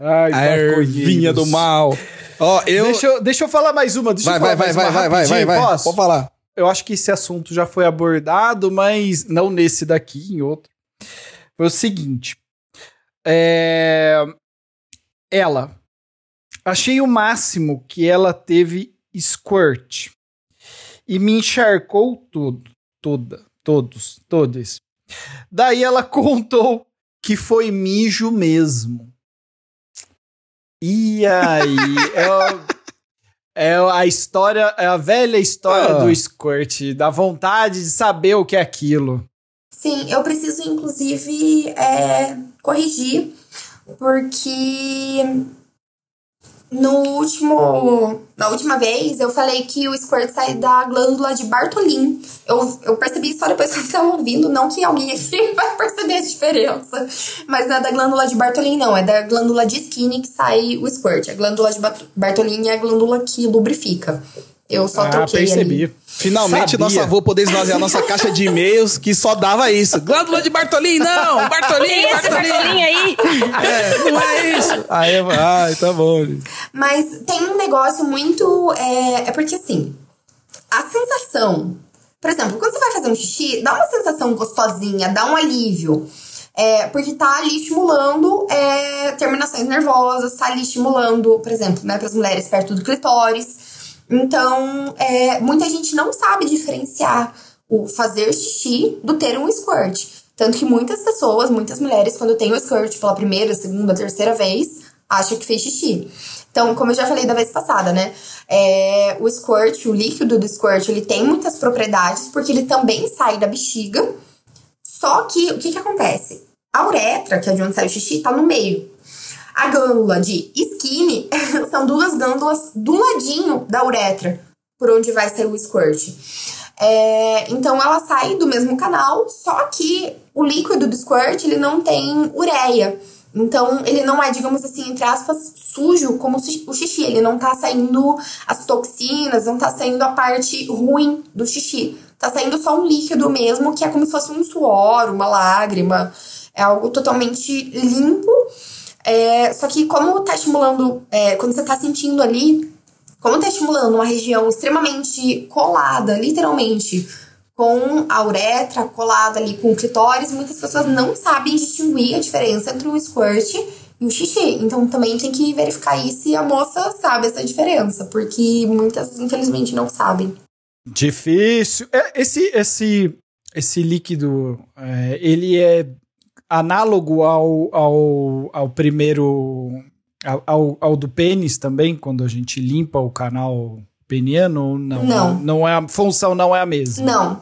B: Ai,
A: A ervinha do mal. Ó, eu.
B: Deixa eu, deixa eu falar mais uma. Deixa
A: Vai,
B: eu falar
A: vai, vai,
B: mais
A: vai,
B: uma
A: vai, vai, vai,
B: rapidinho,
A: vai.
B: posso?
A: Pode falar.
B: Eu acho que esse assunto já foi abordado, mas não nesse daqui, em outro. Foi o seguinte. É... Ela. Achei o máximo que ela teve squirt. E me encharcou todo. Toda. Todos. Todos. Daí ela *laughs* contou que foi mijo mesmo. E aí? *laughs* é, o- é a história, é a velha história
A: Ah.
B: do squirt, da vontade de saber o que é aquilo.
E: Sim, eu preciso, inclusive, é, corrigir, porque no último, na última vez eu falei que o squirt sai da glândula de Bartolin. Eu, eu percebi só depois *laughs* que eu estava ouvindo, não que alguém aqui *laughs* vai perceber a diferença. Mas não é da glândula de Bartolin, não, é da glândula de skinny que sai o squirt. A glândula de Bartolin é a glândula que lubrifica. Eu só
B: ah,
E: troquei ali.
B: percebi.
A: Finalmente
B: Sabia.
A: nosso avô poder esvaziar a nossa caixa de e-mails que só dava isso. Glândula de Bartolin, não! *laughs* Bartolin, Bartolin!
D: cartolinho aí.
A: É, não é isso. Aí eu, ai, tá bom.
E: Mas tem um negócio muito. É, é porque assim, a sensação. Por exemplo, quando você vai fazer um xixi, dá uma sensação gostosinha, dá um alívio. É, porque tá ali estimulando é, terminações nervosas, tá ali estimulando, por exemplo, né, para as mulheres perto do clitóris. Então, é, muita gente não sabe diferenciar o fazer xixi do ter um squirt. Tanto que muitas pessoas, muitas mulheres, quando tem o squirt pela primeira, segunda, terceira vez, acham que fez xixi. Então, como eu já falei da vez passada, né? É, o squirt, o líquido do squirt, ele tem muitas propriedades, porque ele também sai da bexiga. Só que, o que que acontece? A uretra, que é de onde sai o xixi, tá no meio. A glândula de skinny *laughs* são duas glândulas do ladinho da uretra, por onde vai sair o squirt. É, então ela sai do mesmo canal, só que o líquido do squirt ele não tem ureia. Então ele não é, digamos assim, entre aspas, sujo como o xixi. Ele não tá saindo as toxinas, não tá saindo a parte ruim do xixi. Tá saindo só um líquido mesmo, que é como se fosse um suor, uma lágrima. É algo totalmente limpo. É, só que como tá estimulando, é, quando você tá sentindo ali, como tá estimulando uma região extremamente colada, literalmente, com a uretra colada ali com o clitóris, muitas pessoas não sabem distinguir a diferença entre o squirt e o xixi. Então também tem que verificar aí se a moça sabe essa diferença, porque muitas, infelizmente, não sabem.
B: Difícil. É, Esse, esse, esse líquido, é, ele é análogo ao, ao, ao primeiro. Ao, ao, do pênis também, quando a gente limpa o canal peniano? Não.
E: Não.
B: não é a função não é a mesma.
E: Não.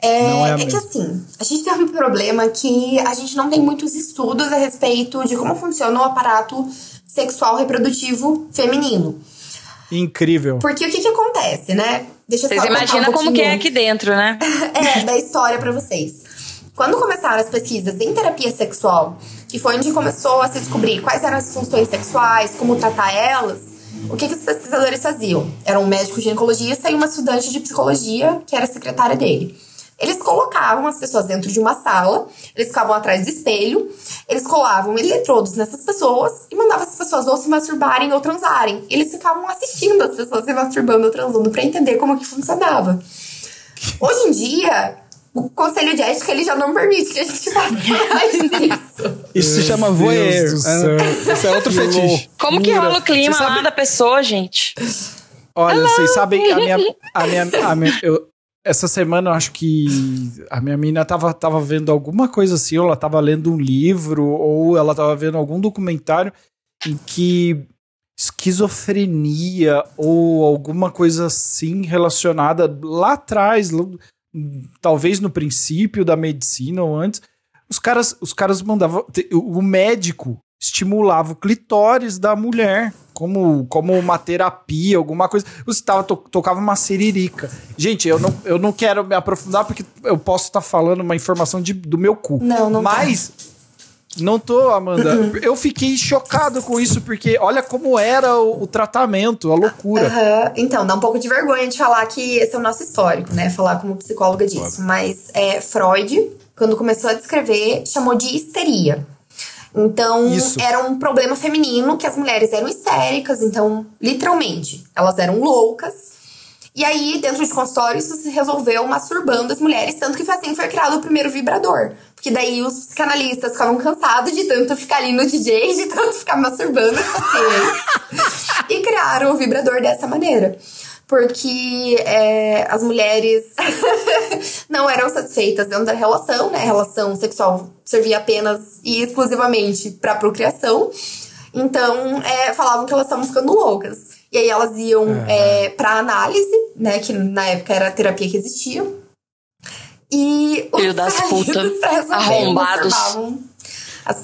E: É,
B: Não é a
E: é que assim, a gente tem um problema que a gente não tem muitos estudos a respeito de como funciona o aparato sexual reprodutivo feminino.
B: Incrível.
E: Porque o que que acontece, né? Deixa eu
D: Vocês imaginam
E: um
D: como que é aqui dentro, né? *laughs*
E: é, da história pra vocês. Quando começaram as pesquisas em terapia sexual, que foi onde começou a se descobrir quais eram as funções sexuais, como tratar elas, o que, que os pesquisadores faziam? Era um médico ginecologista e uma estudante de psicologia, que era secretária dele. Eles colocavam as pessoas dentro de uma sala, eles ficavam atrás do espelho, eles colavam eletrodos nessas pessoas e mandavam as pessoas ou se masturbarem ou transarem. Eles ficavam assistindo as pessoas se masturbando ou transando pra entender como que funcionava. Hoje em dia, o conselho de ética ele já não permite que a gente faça *laughs* mais isso.
A: Isso se chama voyeur.
B: céu.
A: Esse é outro fetiche.
D: Como que rola o clima
B: sabe-
D: lá da pessoa, gente?
B: Olha, vocês sabem, a minha. A minha, a minha *laughs* eu, essa semana eu acho que a minha menina tava, tava vendo alguma coisa assim, ou ela tava lendo um livro, ou ela tava vendo algum documentário em que esquizofrenia ou alguma coisa assim relacionada lá atrás, talvez no princípio da medicina ou antes, os caras, os caras mandavam. O médico estimulava o clitóris da mulher como, como uma terapia, alguma coisa. Você tava, to, tocava uma siririca. Gente, eu não, eu não quero me aprofundar porque eu posso estar falando uma informação de, do meu cu.
E: Não, não
B: Mas. Não tô, Amanda. *laughs* Eu fiquei chocado com isso, porque olha como era o, o tratamento, a loucura.
E: Então, dá um pouco de vergonha de falar que esse é o nosso histórico, né? Falar como psicóloga disso. Mas é, Freud, quando começou a descrever, chamou de histeria. Então,
B: Isso.
E: era um problema feminino que as mulheres eram histéricas, então, literalmente, elas eram loucas. E aí, dentro de consultório, isso se resolveu masturbando as mulheres, tanto que foi assim que foi criado o primeiro vibrador. Porque daí os psicanalistas ficavam cansados de tanto ficar ali no DJ, de tanto ficar masturbando pacientes. *laughs* e criaram o vibrador dessa maneira. Porque é, as mulheres *laughs* não eram satisfeitas dentro da relação, né? A relação sexual servia apenas e exclusivamente para procriação. Então, é, falavam que elas estavam ficando loucas. E aí elas iam é, pra análise, né? Que na época era a terapia que existia. E os
D: Filho das
E: especialistas
D: puta,
E: pra resolver
D: arrombados.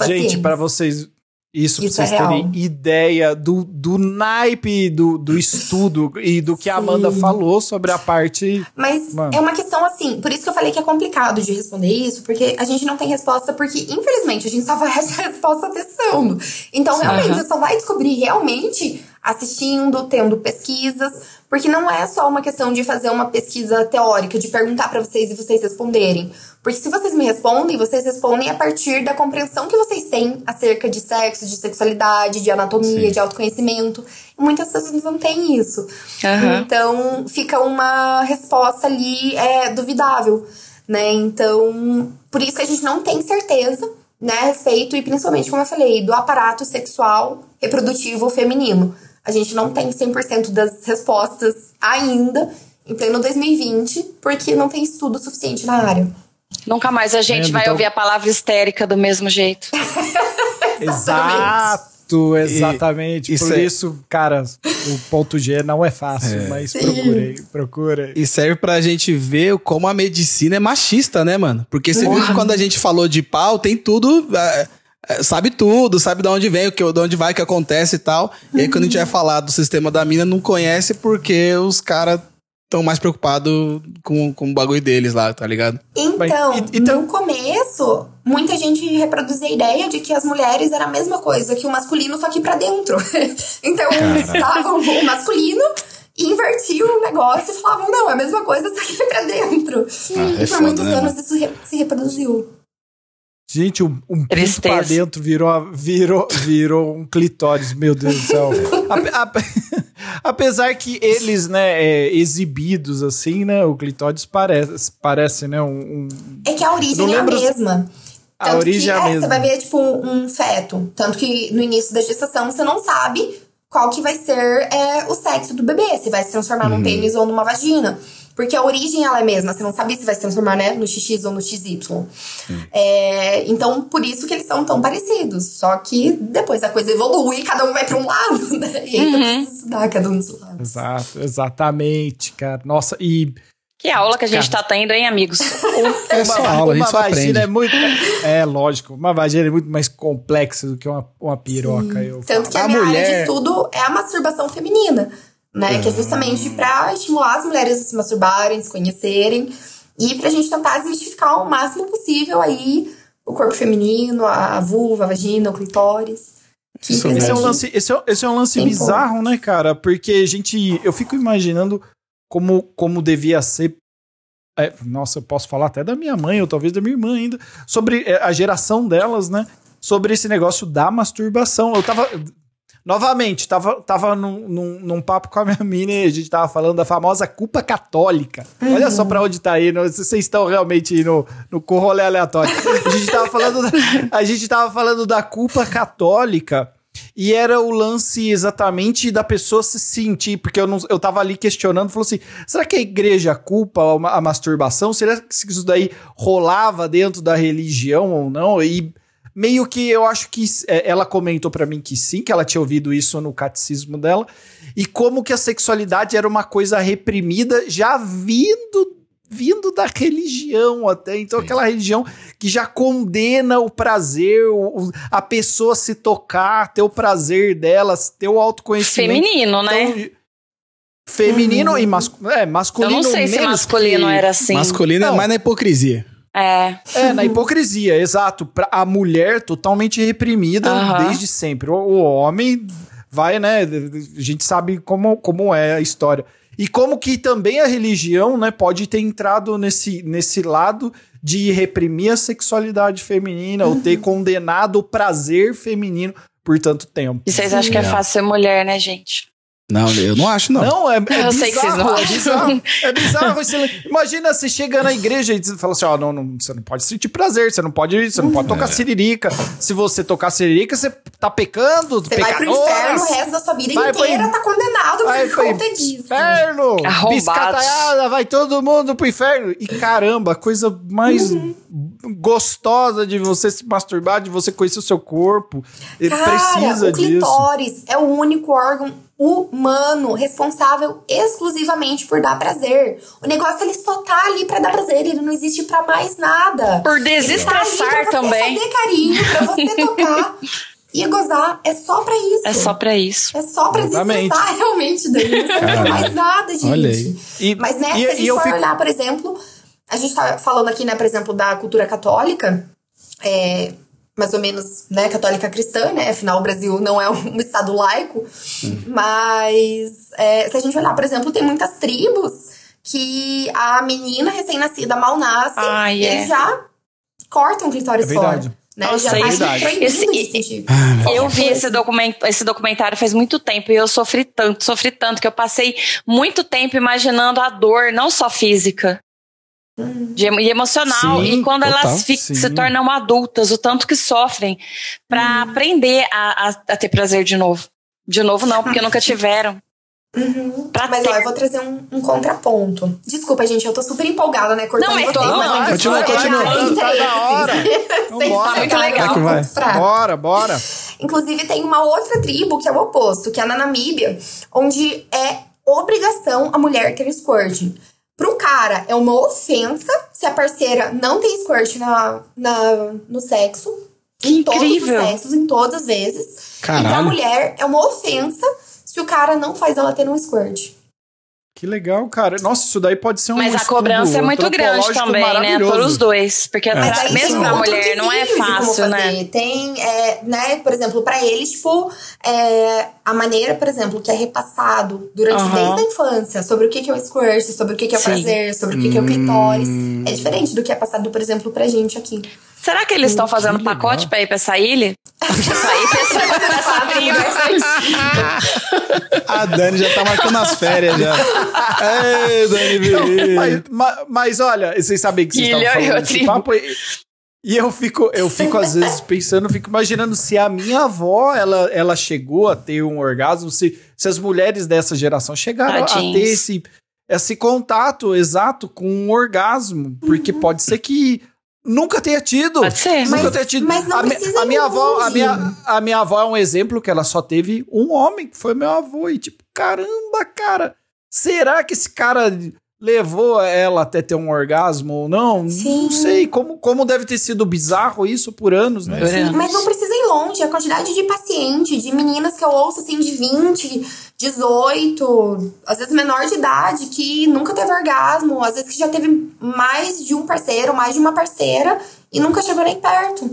B: Gente, pra vocês. Isso, pra
E: Isso
B: vocês
E: é real.
B: terem ideia do, do naipe do, do estudo e do que a
E: Sim.
B: Amanda falou sobre a parte.
E: Mas
B: Mano.
E: é uma questão assim, por isso que eu falei que é complicado de responder isso, porque a gente não tem resposta, porque infelizmente a gente só *laughs* vai achar a resposta testando. Então, realmente,
D: Aham.
E: você só vai descobrir realmente assistindo, tendo pesquisas, porque não é só uma questão de fazer uma pesquisa teórica, de perguntar pra vocês e vocês responderem. Porque se vocês me respondem, vocês respondem a partir da compreensão que vocês têm acerca de sexo, de sexualidade, de anatomia, de autoconhecimento. E muitas pessoas não têm isso.
D: Aham.
E: Então, fica uma resposta ali é, duvidável, né? Então, por isso que a gente não tem certeza, né, a respeito, e principalmente, como eu falei, do aparato sexual reprodutivo feminino. A gente não tem 100% das respostas ainda, em pleno 2020, porque não tem estudo suficiente na área.
D: Nunca mais a gente
B: Vendo,
D: vai
B: então-
D: ouvir a palavra histérica do mesmo jeito. *laughs*
B: Exato, exatamente.
A: isso
B: Por
A: é-
B: isso, cara, o ponto G não é fácil, mas
E: Sim.
B: procurei, procurei.
A: E serve pra gente ver como a medicina é machista, né, mano? Porque você viu que quando a gente falou de pau, tem tudo. é, é, sabe tudo, sabe de onde vem, o que, de onde vai, o que acontece e tal. E aí, quando a gente vai falar do sistema da mina, não conhece porque os caras estão mais preocupados com, com o bagulho deles lá, tá ligado?
E: Então,
B: e- então-
E: no começo, muita gente reproduzia a ideia de que as mulheres era a mesma coisa que o masculino, só que pra dentro. *laughs* então, estavam o masculino invertiam o negócio e falavam, não, é a mesma coisa, só que pra dentro.
A: Ah, é
E: e por
A: foda,
E: muitos
A: né,
E: anos isso re- se reproduziu.
B: Gente, um, um pinto pra dentro virou, a- virou, virou um clitóris, meu Deus do céu. Ape- ape- *laughs* apesar que eles, né, é, exibidos assim, né, o clitóris parece, parece né, um... um-
E: É que a origem é a mesma.
B: A
E: Tanto
B: origem
E: que,
B: é a mesma.
E: Você vai ver, tipo, um feto. Tanto que no início da gestação você não sabe qual que vai ser é, o sexo do bebê. Se vai se transformar
B: Uhum.
E: num pênis ou numa vagina. Porque a origem ela é a mesma. Você não sabe se vai se transformar né, no XX ou no XY. É, então, por isso que eles são tão parecidos. Só que depois a coisa evolui e cada um vai pra um lado, *laughs* né? E aí você precisa estudar cada um dos lados.
B: Exato, exatamente, cara. Nossa, e
D: Que aula que a gente tá tendo, hein, amigos? *laughs*
A: É só aula, a gente
B: uma
A: só
B: vagina
A: aprende.
B: é muito. É lógico, uma vagina é muito mais complexa do que uma, uma piroca. Eu
E: Tanto que a,
A: A
E: minha área
A: mulher-
E: de estudo é a masturbação feminina, né? Que é justamente pra estimular as mulheres a se masturbarem, se conhecerem e pra gente tentar desmistificar o máximo possível aí o corpo feminino, a vulva, a vagina, o clitóris.
B: Esse é um lance, esse é, esse é um lance
E: Tem
B: bizarro, né, cara? Porque a gente. Eu fico imaginando como, como devia ser. é, nossa, eu posso falar até da minha mãe, ou talvez da minha irmã ainda, sobre é, a geração delas, né? Sobre esse negócio da masturbação. Eu tava. Novamente, tava, tava num, num, num papo com a minha mina e a gente tava falando da famosa culpa católica. Olha só pra onde tá aí, vocês estão realmente no, no corrolé aleatório. A gente tava falando da, a gente tava falando da culpa católica e era o lance exatamente da pessoa se sentir, porque eu, não, eu tava ali questionando, falou assim, será que a igreja culpa a, a masturbação? Será que isso daí rolava dentro da religião ou não? E meio que eu acho que é, ela comentou pra mim que sim, que ela tinha ouvido isso no catecismo dela, e como que a sexualidade era uma coisa reprimida já vindo vindo da religião até, então aquela religião que já condena o prazer, o- o- a pessoa se tocar, ter o prazer delas, ter o autoconhecimento.
D: Feminino, né?
B: Então, feminino e masculino. É,
D: Eu
B: masculino
D: não sei se masculino
B: porque-
D: era assim.
A: Masculino
B: Não.
A: é mais na hipocrisia.
D: É.
B: É, na hipocrisia, exato. Pra a mulher totalmente reprimida desde sempre. O, o homem vai, né? A gente sabe como, como é a história. E como que também a religião, né, pode ter entrado nesse, nesse lado de reprimir a sexualidade feminina ou ter condenado o prazer feminino por tanto tempo.
D: E vocês acham que é fácil ser mulher, né, gente?
A: Não, eu não acho, não.
B: Não, é, é
D: Eu sei que vocês não
B: bizarro, é bizarro. É bizarro. Você- imagina você chega na igreja e fala assim: ó, não, não, você não pode sentir prazer, você não pode, você não pode tocar siririca. Se você tocar siririca, você tá pecando,
E: Você vai pro inferno o resto da sua vida
B: Vai
E: inteira,
B: in-
E: tá condenado
B: Vai
E: por conta disso.
B: Inferno! Biscataiada, vai todo mundo pro inferno. E caramba, a coisa mais
E: Uhum.
B: gostosa de você se masturbar, de você conhecer o seu corpo. Ele
E: Cara,
B: precisa
E: o
B: disso.
E: clitóris é o único órgão humano responsável exclusivamente por dar prazer. O negócio ele só tá ali pra dar prazer, ele não existe pra mais nada.
D: Por
E: Ele tá ali
D: desestressar
E: pra você
D: também.
E: fazer carinho, pra você *laughs* tocar e gozar. É só pra isso.
D: É só pra isso.
E: É só pra desestressar *laughs* realmente, Dani. Não serve mais nada, gente.
A: Olha aí.
B: E-
E: Mas, né,
B: e-
E: se a gente for
B: fico-
E: olhar, por exemplo, a gente tá falando aqui, né, por exemplo, da cultura católica, é, mais ou menos, né, católica cristã, né, afinal o Brasil não é *laughs* um estado laico, mas é, se a gente olhar, por exemplo, tem muitas tribos que a menina recém-nascida mal nasce,
D: Ai, é.
E: eles já cortam o clitóris
B: É
E: fora. Né?
D: Nossa,
E: já tá
D: isso- esse-
E: de sentir.
D: Eu vi esse, document, esse documentário faz muito tempo e eu sofri tanto, sofri tanto que eu passei muito tempo imaginando a dor, não só física. De, emo- e emocional.
A: Sim,
D: e quando
A: total.
D: elas
B: Sim.
D: se tornam adultas, o tanto que sofrem pra aprender a, a, a ter prazer de novo. De novo, não, porque nunca tiveram. Pra
E: Mas
D: ter.
E: ó, eu vou trazer um, um contraponto. Desculpa, gente, eu tô super empolgada, né? Cortando
D: Não, é
E: vocês, mas
D: não,
E: não
A: continua,
E: vai,
A: continua.
E: vai,
B: Tá da hora.
E: Vocês
B: Vambora.
E: sabem que
D: Vai que
E: é um
A: vai.
E: fraco.
B: Bora, bora.
E: Inclusive, tem uma outra tribo que é o oposto, que é na Namíbia, onde é obrigação a mulher ter squirt. Pro cara, é uma ofensa se a parceira não tem squirt na, na, no sexo. Em todos
D: incrível.
E: os sexos, em todas as vezes. E pra
A: Caralho.
E: mulher, é uma ofensa se o cara não faz ela ter um squirt.
B: Que legal, cara. Nossa, isso daí pode ser um
D: Mas a cobrança é muito grande também, né? Por os dois. Porque
E: Mas aí
D: mesmo pra mulher não é fácil, né?
E: Tem, é, né, por exemplo, pra eles, tipo, é, a maneira, por exemplo, que é repassado durante
D: Aham.
E: desde a infância sobre o que que é o squirt, sobre o que que é o
D: Sim.
E: prazer, sobre o que que é o clitóris. É diferente do que é passado, por exemplo, pra gente aqui.
D: Será que eles estão fazendo
B: legal.
D: pacote pra ir pra essa ilha?
A: A Dani já tá marcando as férias já. *laughs* Ei, Dani
B: mas, ma- mas olha, vocês sabem que vocês
D: Ilha
B: estavam falando
D: a
B: desse papo. E, e eu fico, eu fico às vezes pensando, fico imaginando se a minha avó, ela, ela chegou a ter um orgasmo, se, se as mulheres dessa geração chegaram a ter esse, esse contato exato com um orgasmo. Porque pode ser que nunca tenha tido.
D: Pode ser.
B: Nunca
E: Mas-
B: tenha tido.
E: mas não
B: a,
E: precisa
B: a
E: ir
B: minha avó, a
E: longe.
B: minha, a minha avó é um exemplo que ela só teve um homem, que foi meu avô. E tipo, caramba, cara, será que esse cara levou ela até ter um orgasmo ou não?
E: Sim.
B: Não sei. Como, como deve ter sido bizarro isso por anos, né?
D: Anos.
E: Mas não precisa ir longe. A quantidade de paciente, de meninas que eu ouço assim de 20, 18, às vezes menor de idade, que nunca teve orgasmo, às vezes que já teve mais de um parceiro, mais de uma parceira e nunca chegou nem perto.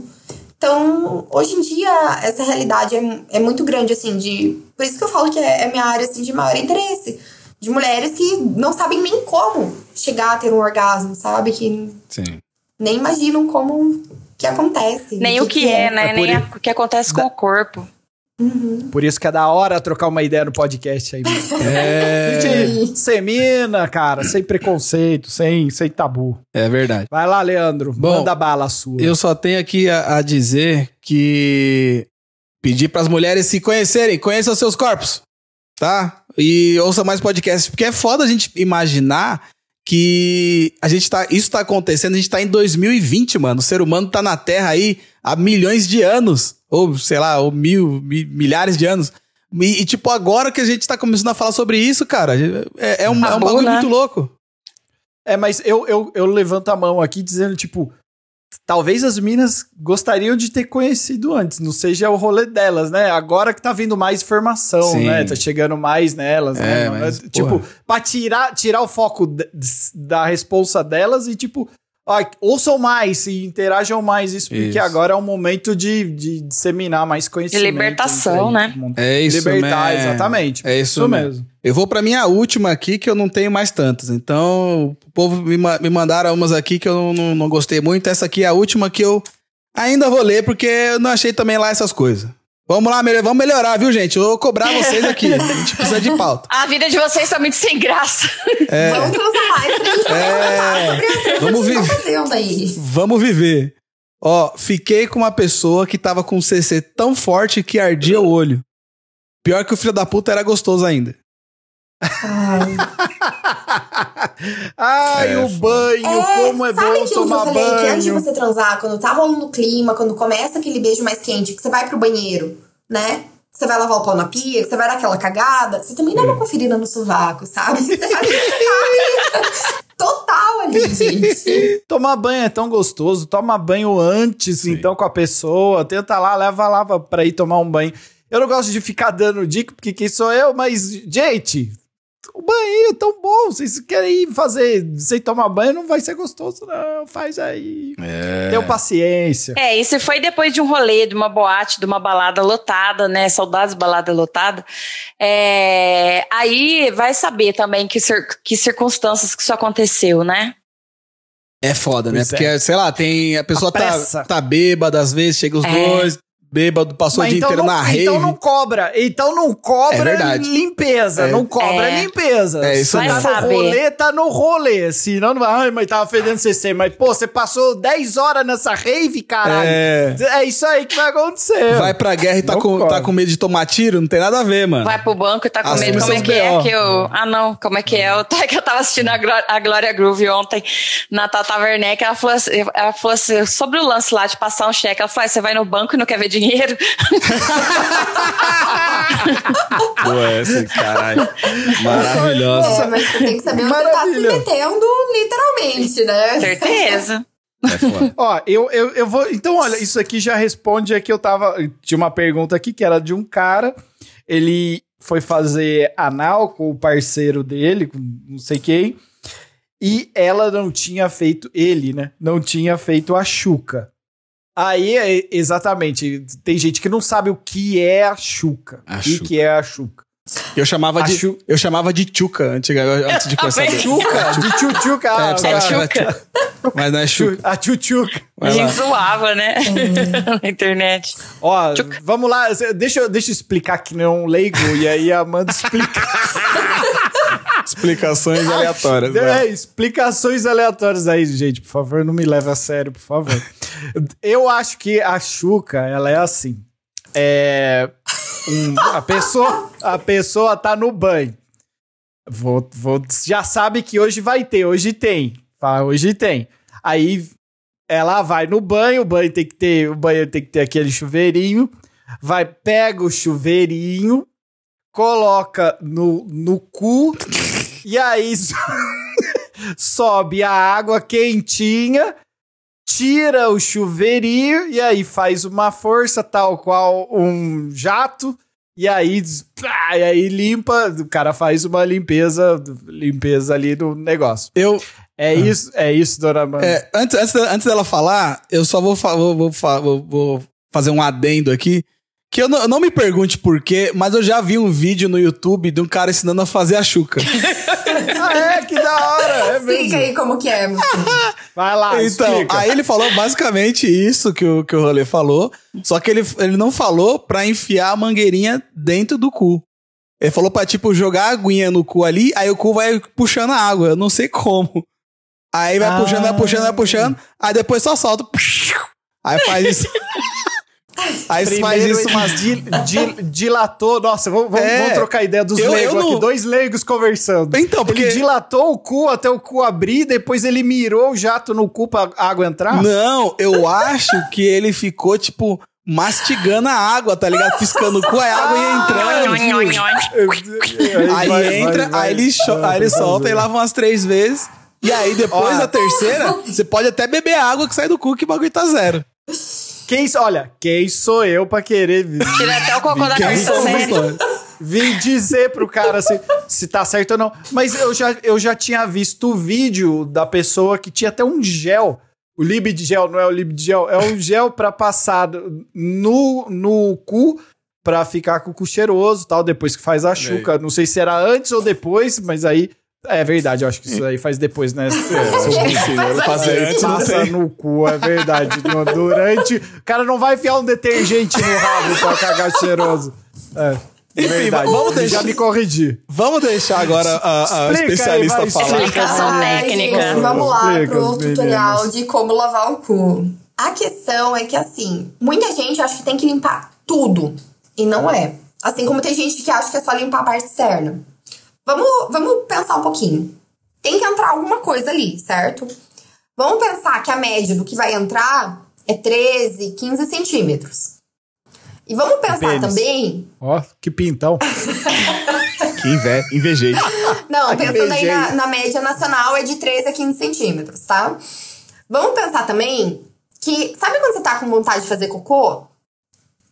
E: Então, hoje em dia, essa realidade é, é muito grande, assim, de. Por isso que eu falo que é, é minha área assim, de maior interesse. De mulheres que não sabem nem como chegar a ter um orgasmo, sabe? Que
A: Sim.
E: nem imaginam como que acontece.
D: Nem o que é, né?
B: É
D: Nem o que acontece com o corpo.
B: Por isso que é da hora trocar uma ideia no podcast aí. *laughs*
A: É,
B: Gente, semina, cara, sem preconceito, sem, sem tabu.
A: é verdade.
B: Vai lá, Leandro.
A: Bom,
B: manda bala sua.
A: Eu só tenho aqui a, a dizer que pedir pras mulheres se conhecerem, conheçam seus corpos, tá? E ouça mais podcasts, porque é foda a gente imaginar que a gente tá, isso tá acontecendo, a gente tá em 2020, mano. O ser humano tá na Terra aí há milhões de anos, ou sei lá, ou mil, mi- milhares de anos. E, e, tipo, agora que a gente tá começando a falar sobre isso, cara, é, é um, é um bagulho
D: né?
A: muito louco.
B: É, mas eu, eu, eu levanto a mão aqui dizendo, tipo, talvez as minas gostariam de ter conhecido antes, não seja o rolê delas, né? Agora que tá vindo mais informação,
A: Sim.
B: né? Tá chegando mais nelas, né?
A: É,
B: mano?
A: mas,
B: tipo,
A: porra.
B: pra tirar, tirar o foco da responsa delas e, tipo, ó, ouçam mais e interajam mais isso, porque
A: Isso.
B: agora é um momento de, de disseminar mais conhecimento.
D: libertação,
B: entre
D: né?
A: É isso
B: Libertar,
A: mesmo.
B: exatamente.
A: É isso
B: Isso
A: mesmo.
B: mesmo.
A: Eu vou pra minha última aqui, que eu não tenho mais tantas. Então, o povo me, ma- me mandaram umas aqui que eu não, não, não gostei muito. Essa aqui é a última que eu ainda vou ler, porque eu não achei também lá essas coisas. Vamos lá, melhor- vamos melhorar, viu, gente? Eu vou cobrar *laughs* vocês aqui. A gente precisa de pauta.
D: A vida de vocês tá muito sem graça.
E: Vamos transar mais
A: É. Vamos
E: fazendo aí.
A: Vamos viver. Ó, fiquei com uma pessoa que tava com um CC tão forte que ardia o olho. Pior que o filho da puta era gostoso ainda.
E: Ai.
B: Ai, o banho, como é
E: sabe
B: bom
E: aquilo que eu
B: tomar
E: falei que antes de
B: banho.
E: você transar, quando tá rolando o clima, quando começa aquele beijo mais quente, que você vai pro banheiro, né? Que você vai lavar o pau na pia, que você vai dar aquela cagada, você também dá uma conferida no sovaco, sabe? *laughs* Você um *laughs* total ali, gente.
B: Tomar banho é tão gostoso, toma banho antes, então, com a pessoa, tenta lá, leva lá pra ir tomar um banho. Eu não gosto de ficar dando dica, porque quem sou eu, mas, gente, o banho é tão bom, vocês querem ir fazer sem tomar banho, não vai ser gostoso, não, faz aí. Tenham paciência.
D: É, e se foi depois de um rolê, de uma boate, de uma balada lotada, né? Saudades balada lotada. É, aí vai saber também que, cir- que circunstâncias que isso aconteceu, né?
A: É foda, né?
B: Pois
A: Porque, sei lá, tem. A pessoa
B: A
A: tá, tá bêbada, às vezes, chega os
D: É.
A: dois, bêbado, passou o dia inteiro
B: não,
A: na rave.
B: então não cobra. Então não cobra
A: É
B: limpeza.
A: É.
B: Não cobra
D: É.
B: limpeza.
A: É isso
B: tá
D: mesmo. Vai
B: no rolê, tá no rolê. Senão não vai. Ai, mas tava fedendo CC. Mas, pô, você passou 10 horas nessa rave, caralho.
A: É.
B: É isso aí que vai acontecer.
A: Vai pra guerra e tá
B: Não
A: com, tá com medo de tomar tiro? Não tem nada a ver, mano.
D: Vai pro banco e tá com
A: Assume
D: medo. Como é que é que eu. Ah, não, como é que é? Eu, *laughs* que eu tava assistindo a, Gló- a Glória Groove ontem na Tata Werneck. Ela falou, assim, ela falou assim, sobre o lance lá de passar um cheque. Ela falou: ah, você vai no banco e não quer ver dinheiro?
A: Pô, essa, caralho. Maravilhosa.
E: É, mas você tem que saber onde você tá se metendo, literalmente, né?
D: Certeza.
A: É foda.
B: Ó, eu, eu, eu vou. Então, olha, isso aqui já responde aqui. Eu tava. Tinha uma pergunta aqui que era de um cara. Ele foi fazer anal com o parceiro dele, com não sei quem. E ela não tinha feito. Ele, né? Não tinha feito a chuca. Aí, é, exatamente. Tem gente que não sabe o que é a chuca.
A: A
B: O que
A: chuca.
B: que é a chuca?
A: Eu chamava
B: A
A: de,
B: chu-
A: eu chamava de Tchuca antiga, antes de *laughs* começar a
D: também.
B: Chuca? De tchutchuca.
A: É,
B: Ah,
A: precisava
B: ah,
A: chamar Tchuca. Mas não é Chuca.
B: a tchutchuca.
D: A gente zoava, né? *laughs* Na internet.
B: Ó, vamos lá, deixa, eu- deixa eu explicar que não um leigo, e aí a Amanda explica. *laughs*
A: Explicações aleatórias.
B: É,
A: vai.
B: explicações aleatórias aí, gente, por favor, não me leve a sério, por favor. Eu acho que a Xuca, ela é assim. É. um- a, pessoa, a pessoa tá no banho. Vou, vou, já sabe que hoje vai ter, hoje tem. Fala, hoje tem. Aí ela vai no banho, o banho tem que ter, o banheiro tem que ter aquele chuveirinho. Vai, pega o chuveirinho, coloca no, no cu e aí so- *laughs* sobe a água quentinha, tira o chuveirinho e aí faz uma força tal qual um jato e aí, pá, e aí limpa, o cara faz uma limpeza, limpeza ali no negócio.
A: Eu,
B: É isso, é isso, dona Amanda.
A: é, antes, antes, antes dela falar, eu só vou, vou, vou- vou fazer um adendo aqui. Que eu não, não me pergunte por quê, mas eu já vi um vídeo no YouTube de um cara ensinando a fazer a chuca. *laughs*
B: Ah, é, que da hora, é
E: Explica
B: mesmo.
E: aí como que é. *laughs*
B: Vai lá,
A: Então,
B: explica.
A: aí ele falou basicamente isso que o, que o Rolê falou, só que ele, ele não falou pra enfiar a mangueirinha dentro do cu. Ele falou pra, tipo, jogar a aguinha no cu ali, aí o cu vai puxando a água. Eu não sei como. Aí vai
B: Ah.
A: puxando, vai puxando, vai puxando, aí depois só solta. Aí faz isso. *laughs* aí faz
B: Primeiro
A: isso
B: ele
A: umas...
B: dil- dil- dilatou. Nossa, vamos, vamos,
A: É.
B: vamos trocar ideia dos
A: Eu- eu
B: leigos
A: não-
B: aqui. Dois leigos conversando.
A: Então, porque...
B: Ele dilatou o cu até o cu abrir, depois ele mirou o jato no cu pra água entrar?
A: Não, eu acho que ele ficou, tipo, mastigando a água, tá ligado? Piscando o cu, aí a água ia entrando.
D: Nhoi.
A: Aí
B: vai,
A: entra,
B: vai, vai.
A: aí ele, cho- aí ele solta e lava umas três vezes. E aí, depois
B: Ó.
A: da terceira, você pode até beber água que sai do cu que o bagulho tá zero.
B: Quem, olha, quem sou eu pra querer vir,
D: Tira até o cocô da cabeça. né?
B: vir dizer pro cara se, se tá certo ou não. Mas eu já, eu já tinha visto o vídeo da pessoa que tinha até um gel. O Libid gel, não é o Libid gel, é um gel pra passar no, no cu pra ficar com o cu cheiroso tal, depois que faz a chuca. Não sei se era antes ou depois, mas aí. É verdade, eu acho que isso aí faz depois, né?
A: Fazer antes, não
B: Passa
A: sei.
B: no cu, é verdade. Durante. O cara não vai enfiar um detergente no rabo pra cagar cheiroso. É.
A: Enfim,
B: verdade.
A: vamos deixar-
B: Já me corrigi.
A: Vamos deixar agora a, a
B: aí,
A: especialista
B: vai,
A: falar.
B: explica.
D: Explicação técnica.
E: gente, vamos lá
B: Explica,
E: pro
B: meninas.
E: tutorial de como lavar o cu. A questão é que, assim, muita gente acha que tem que limpar tudo. E não é. Assim como tem gente que acha que é só limpar a parte externa. Vamos, vamos pensar um pouquinho. Tem que entrar alguma coisa ali, certo? Vamos pensar que a média do que vai entrar é 13, 15 centímetros. E vamos pensar também
B: Ó, que pintão. *laughs*
A: Que inve invejei.
E: Não,
B: que
E: pensando aí
B: beijei.
E: na, na média nacional é de 13 a 15 centímetros, tá? Vamos pensar também que, sabe quando você tá com vontade de fazer cocô?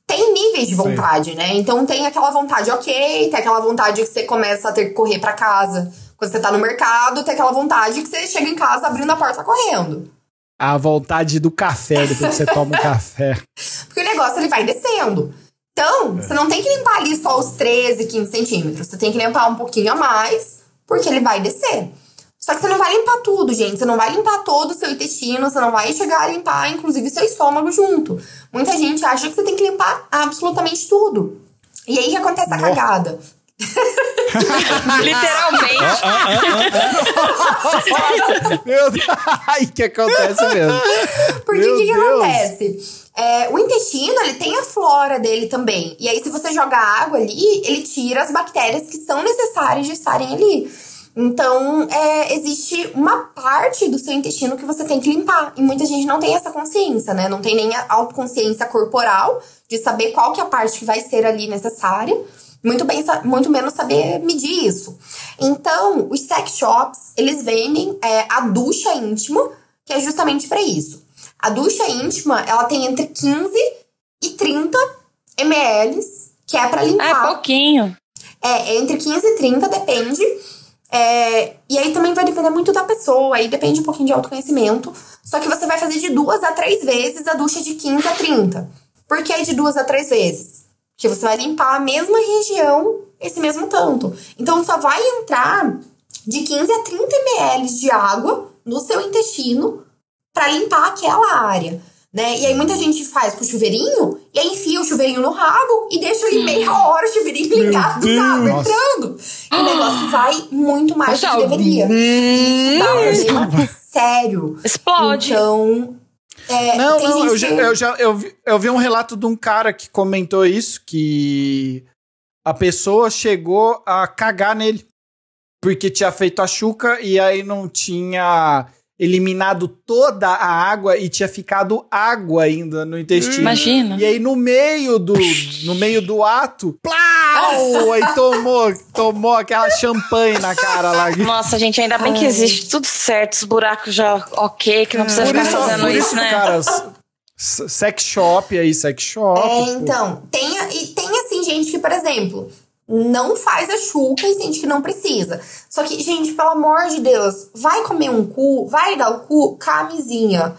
E: Tem níveis de vontade, né? Então tem aquela vontade ok, tem aquela vontade que você começa a ter que correr pra casa quando você tá no mercado, tem aquela vontade que você chega em casa abrindo a porta correndo.
B: A vontade do café, depois que você toma um *laughs* café.
E: Porque o negócio ele vai descendo. Então, você não tem que limpar ali só os 13, 15 centímetros. Você tem que limpar um pouquinho a mais, porque ele vai descer. Só que você não vai limpar tudo, gente. Você não vai limpar todo o seu intestino, você não vai chegar a limpar, inclusive, seu estômago junto. Muita gente acha que você tem que limpar absolutamente tudo. E aí que acontece a cagada. *laughs*
D: Literalmente.
B: Meu Deus. Ai, que acontece mesmo.
E: Porque o que, que acontece? É, o intestino, ele tem a flora dele também. E aí, se você jogar água ali, ele tira as bactérias que são necessárias de estarem ali. Então, é, existe uma parte do seu intestino que você tem que limpar. E muita gente não tem essa consciência, né? Não tem nem a autoconsciência corporal de saber qual que é a parte que vai ser ali necessária. Muito, bem, muito menos saber medir isso. Então, os sex shops, eles vendem é, a ducha íntima, que é justamente para isso. A ducha íntima, ela tem entre 15 e 30 ml, que é para
D: Ah,
E: limpar.
D: é pouquinho.
E: É, é entre 15 e 30, depende. É, e aí também vai depender muito da pessoa, aí depende um pouquinho de autoconhecimento. Só que você vai fazer de duas a três vezes a ducha de 15 a 30. Por que de duas a três vezes? Porque você vai limpar a mesma região esse mesmo tanto. Então só vai entrar de 15 a 30 ml de água no seu intestino para limpar aquela área. Né? E aí muita gente faz com chuveirinho e aí enfia o chuveirinho no rabo e deixa ali meia hora o chuveirinho ligado, água entrando. E o negócio vai muito mais do que deveria. Isso dá um problema sério.
D: Explode.
E: Então. é,
B: Não, não, eu já,
E: que-
B: eu já eu vi, eu vi um relato de um cara que comentou isso, que a pessoa chegou a cagar nele. Porque tinha feito a chuca e aí não tinha eliminado toda a água e tinha ficado água ainda no intestino.
D: Imagina.
B: E aí no meio do no meio do ato, plau, aí tomou, tomou aquela champanhe na cara lá.
D: Nossa, gente, ainda bem que existe tudo certo, os buracos já ok, que não precisa
B: Por
D: ficar
B: isso,
D: fazendo
B: por
D: isso,
B: isso,
D: né?
B: cara, sex shop aí, sex shop.
E: É,
B: pô.
E: então, tem, e tem assim, gente que, por exemplo, não faz a chuca e sente que não precisa. Só que, gente, pelo amor de Deus, vai comer um cu, vai dar o cu, camisinha.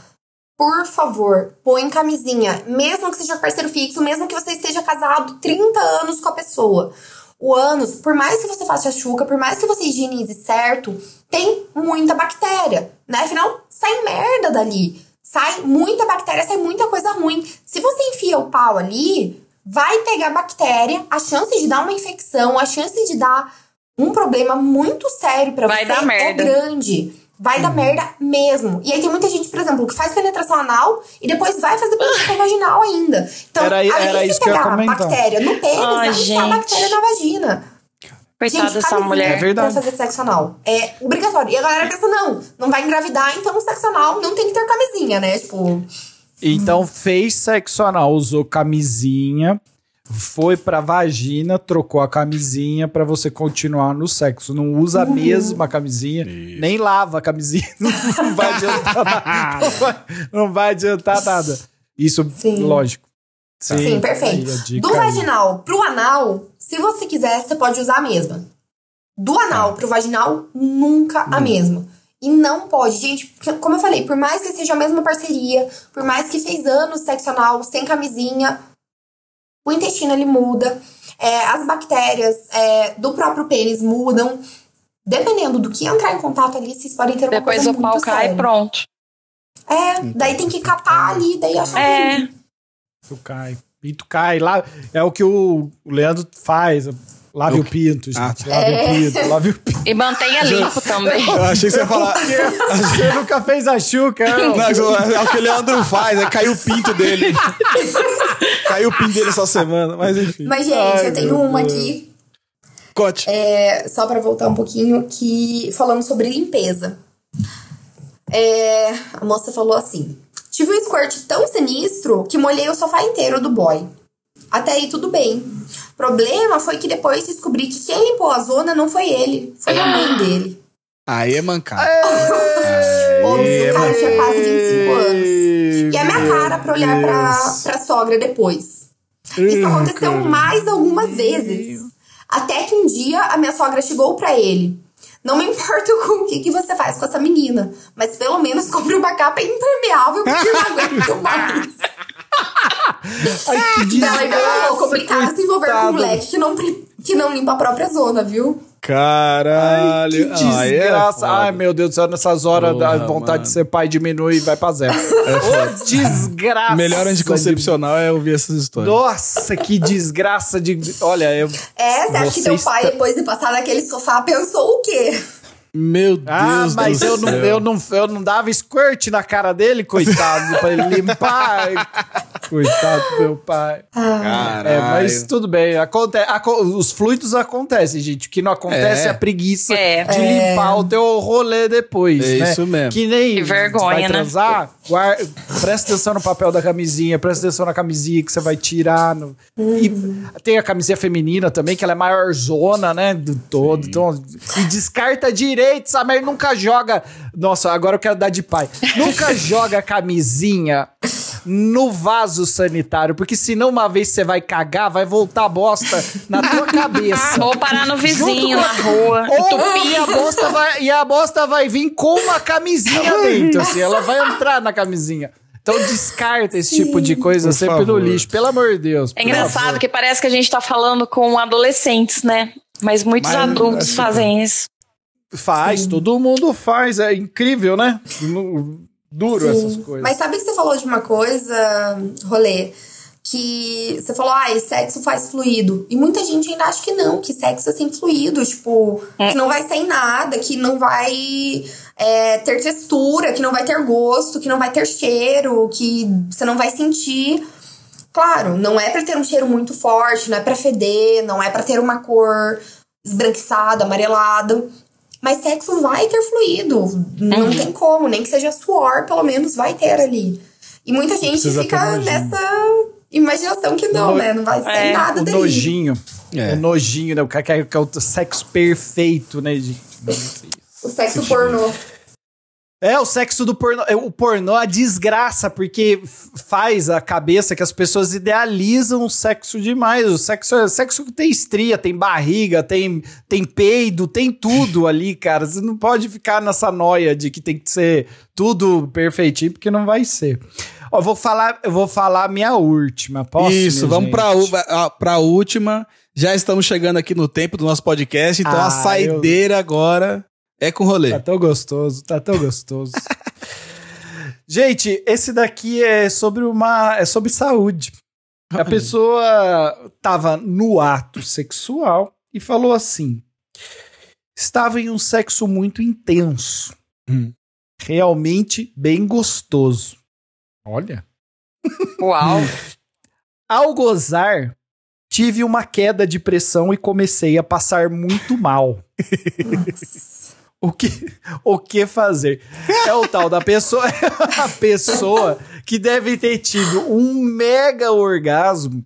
E: Por favor, põe camisinha. Mesmo que seja parceiro fixo, mesmo que você esteja casado 30 anos com a pessoa. O ânus, por mais que você faça a chuca, por mais que você higienize certo, tem muita bactéria, né? Afinal, sai merda dali. Sai muita bactéria, sai muita coisa ruim. Se você enfia o pau ali, vai pegar bactéria, a chance de dar uma infecção, a chance de dar um problema muito sério pra
D: Vai
E: você
D: dar merda.
E: é grande. Vai dar merda mesmo. E aí tem muita gente, por exemplo, que faz penetração anal e depois vai fazer penetração *laughs* vaginal ainda. Então,
B: Era-
E: além
B: era
E: de
B: isso que eu ia
E: pegar bactéria no pênis,
D: Ai, gente.
E: bactéria na vagina.
D: Coitada dessa mulher.
B: É verdade.
E: Pra fazer sexo anal. É obrigatório. E a galera pensa, não, não vai engravidar, então o sexo anal não tem que ter camisinha, né? Tipo,
B: Então fez sexo anal, usou camisinha, foi pra vagina, trocou a camisinha pra você continuar no sexo. Não usa a mesma camisinha, nem lava a camisinha. *laughs* Não vai adiantar nada. Não vai, não vai adiantar nada. Isso,
E: Sim.
B: lógico.
E: Sim, perfeito.
B: aí a dica
E: Do
B: aí.
E: vaginal pro anal, se você quiser, você pode usar a mesma. Do anal pro vaginal, nunca a mesma. E não pode, gente, como eu falei, por mais que seja a mesma parceria, por mais que fez anos sexo anal sem camisinha, o intestino ele muda, é, as bactérias é, do próprio pênis mudam. Dependendo do que entrar em contato ali, vocês podem ter uma
D: Depois
E: coisa
D: o
E: muito
D: pau cai e pronto.
E: É, daí tem que catar ali, daí achar
D: É.
B: Tu cai. Pinto cai. Lá, é o que o o Leandro faz. Lave
A: Eu-
B: o pinto, gente.
A: Ah,
B: Lave o pinto, lave o pinto.
D: E mantenha limpo também.
A: Eu achei que você ia falar. *laughs*
B: Você nunca fez a chuca, não?
A: Não, é o que o Leandro faz, é *laughs* caiu o pinto dele. caiu o pinto dele essa semana, mas enfim.
E: Mas, gente,
B: Ai,
E: eu tenho uma
B: Deus.
E: aqui
A: Conte.
E: É, só pra voltar um pouquinho, que falando sobre limpeza. É, a moça falou assim: tive um squirt tão sinistro que molhei o sofá inteiro do boy. Até aí tudo bem. Problema foi que depois descobri que quem limpou a zona não foi ele, foi a mãe *gasps* dele.
A: Aí é mancada.
E: Óbvio, o cara tinha quase 25 anos.
B: E
E: a minha cara pra olhar pra, pra sogra depois. Isso aconteceu mais algumas vezes. Até que um dia a minha sogra chegou pra ele. Não me *laughs* importo com o que, que você faz com essa menina, mas pelo menos compre uma capa impermeável porque eu não aguento mais. *laughs*
B: Ai, que
E: Ela ainda falou, complicado se envolver com um moleque que não, que não limpa a própria zona, viu?
A: Caralho.
B: Que desgraça.
A: Aí é
B: Ai, meu Deus do céu, nessas horas
A: Porra,
B: a vontade
A: mano.
B: de ser pai diminui e vai pra zero. *laughs* Ô, desgraça.
A: Melhor anticoncepcional é ouvir essas histórias.
B: Nossa, que desgraça de. Olha, eu.
E: É, você acha que teu pai,
B: está-
E: depois de passar naquele sofá, pensou o quê?
A: Meu Deus
B: Ah, mas
A: do
B: eu não,
A: céu.
B: eu, não, eu não dava squirt na cara dele, coitado, pra ele limpar. *laughs* coitado do meu pai.
A: Caralho.
B: É, mas tudo bem. Aconte aco- os fluidos acontecem, gente. O que não acontece é,
A: É.
B: a preguiça
D: É.
B: de limpar o teu rolê depois.
A: É
B: né?
A: isso mesmo.
B: Que nem
D: Que vergonha,
B: vai
D: né?
B: transar, guar- presta atenção no papel da camisinha, presta atenção na camisinha que você vai tirar. no- E tem a camisinha feminina também, que ela é maior zona, né? Do todo. Então, e descarta direito, essa merda nunca joga. Nossa, agora eu quero dar de pai. Nunca *laughs* joga a camisinha no vaso sanitário, porque senão uma vez você vai cagar, vai voltar a bosta na tua *laughs* cabeça.
D: Ou parar no vizinho, na rua. *laughs*
B: Ou, e, a bosta vai, e a bosta vai vir com uma camisinha dentro, assim, ela vai entrar na camisinha. Então descarta esse tipo de coisa
A: Por
B: sempre
A: favor.
B: no lixo, pelo amor de Deus.
D: É engraçado
B: favor.
D: que parece que a gente tá falando com adolescentes, né? Mas muitos
A: Mas,
D: adultos
A: que-
D: fazem isso.
B: Faz, todo mundo faz, é incrível, né? Duro
E: Sim.
B: essas coisas.
E: Mas sabe que você falou de uma coisa, rolê? Que você falou, ai, sexo faz fluido. E muita gente ainda acha que não, que sexo é sem fluido, tipo, que não vai sem nada, que não vai é, ter textura, que não vai ter gosto, que não vai ter cheiro, que você não vai sentir. Claro, não é pra ter um cheiro muito forte, não é pra feder, não é pra ter uma cor esbranquiçada, amarelada. Mas sexo vai ter fluido. Não tem como, nem que seja suor, pelo menos vai ter ali. E muita gente
B: precisa
E: fica nessa imaginação que não,
B: No-
E: né? Não vai ter
D: É,
E: nada
B: o
E: daí.
B: nojinho.
A: É.
B: O nojinho, né? O cara quer, quer o sexo perfeito, né, gente?
E: O sexo pornô.
B: É, o sexo do pornô. é, O pornô é a desgraça, porque faz a cabeça que as pessoas idealizam o sexo demais. O sexo, é- sexo que tem estria, tem barriga, tem, tem peido, tem tudo ali, cara. Você não pode ficar nessa noia de que tem que ser tudo perfeitinho, porque não vai ser. Ó, eu vou falar, eu vou falar a minha última. Posso?
A: Isso, vamos pra,
B: gente?
A: u- a- pra última. Já estamos chegando aqui no tempo do nosso podcast, então
B: Ah,
A: a saideira agora é com rolê.
B: Tá tão gostoso, tá tão gostoso. *laughs* Gente, esse daqui é sobre uma. é sobre saúde. A pessoa tava no ato sexual e falou assim: estava em um sexo muito intenso.
A: Hum.
B: Realmente bem gostoso. Olha.
D: Uau. *laughs*
B: Ao gozar, tive uma queda de pressão e comecei a passar muito mal. *laughs* O que, o que fazer? É o tal da pessoa, é *laughs* a pessoa que deve ter tido um mega orgasmo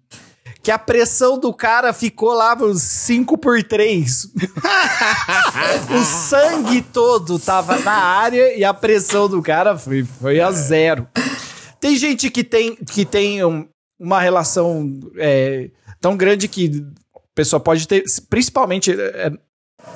B: que a pressão do cara ficou lá uns 5 por 3. *laughs* o sangue todo tava na área e a pressão do cara foi, foi a zero. Tem gente que tem, que tem um- uma relação é, tão grande que a pessoa pode ter, principalmente, é,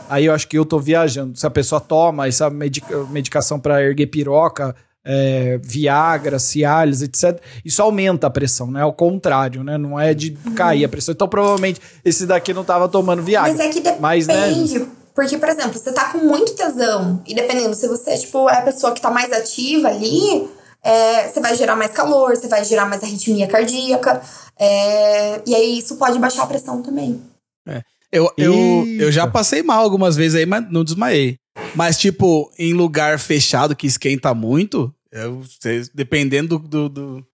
B: aí eu acho que eu tô viajando, se a pessoa toma essa medica- medicação para erguer piroca, é, Viagra, Cialis, etc. Isso aumenta a pressão, né? Ao contrário, né? Não é de cair a pressão. Então, provavelmente, esse daqui não tava tomando Viagra.
E: Mas é que depende.
B: Mas, né?
E: Porque, por exemplo, você tá com muito tesão, e dependendo, se você, tipo, é a pessoa que tá mais ativa ali, é, você vai gerar mais calor, você vai gerar mais arritmia cardíaca. é, e aí isso pode baixar a pressão também.
A: Eu, eu,
B: Eita.
A: eu já passei mal algumas vezes aí, mas não desmaiei. Mas, tipo, em lugar fechado que esquenta muito, eu, cê- dependendo do, do, do,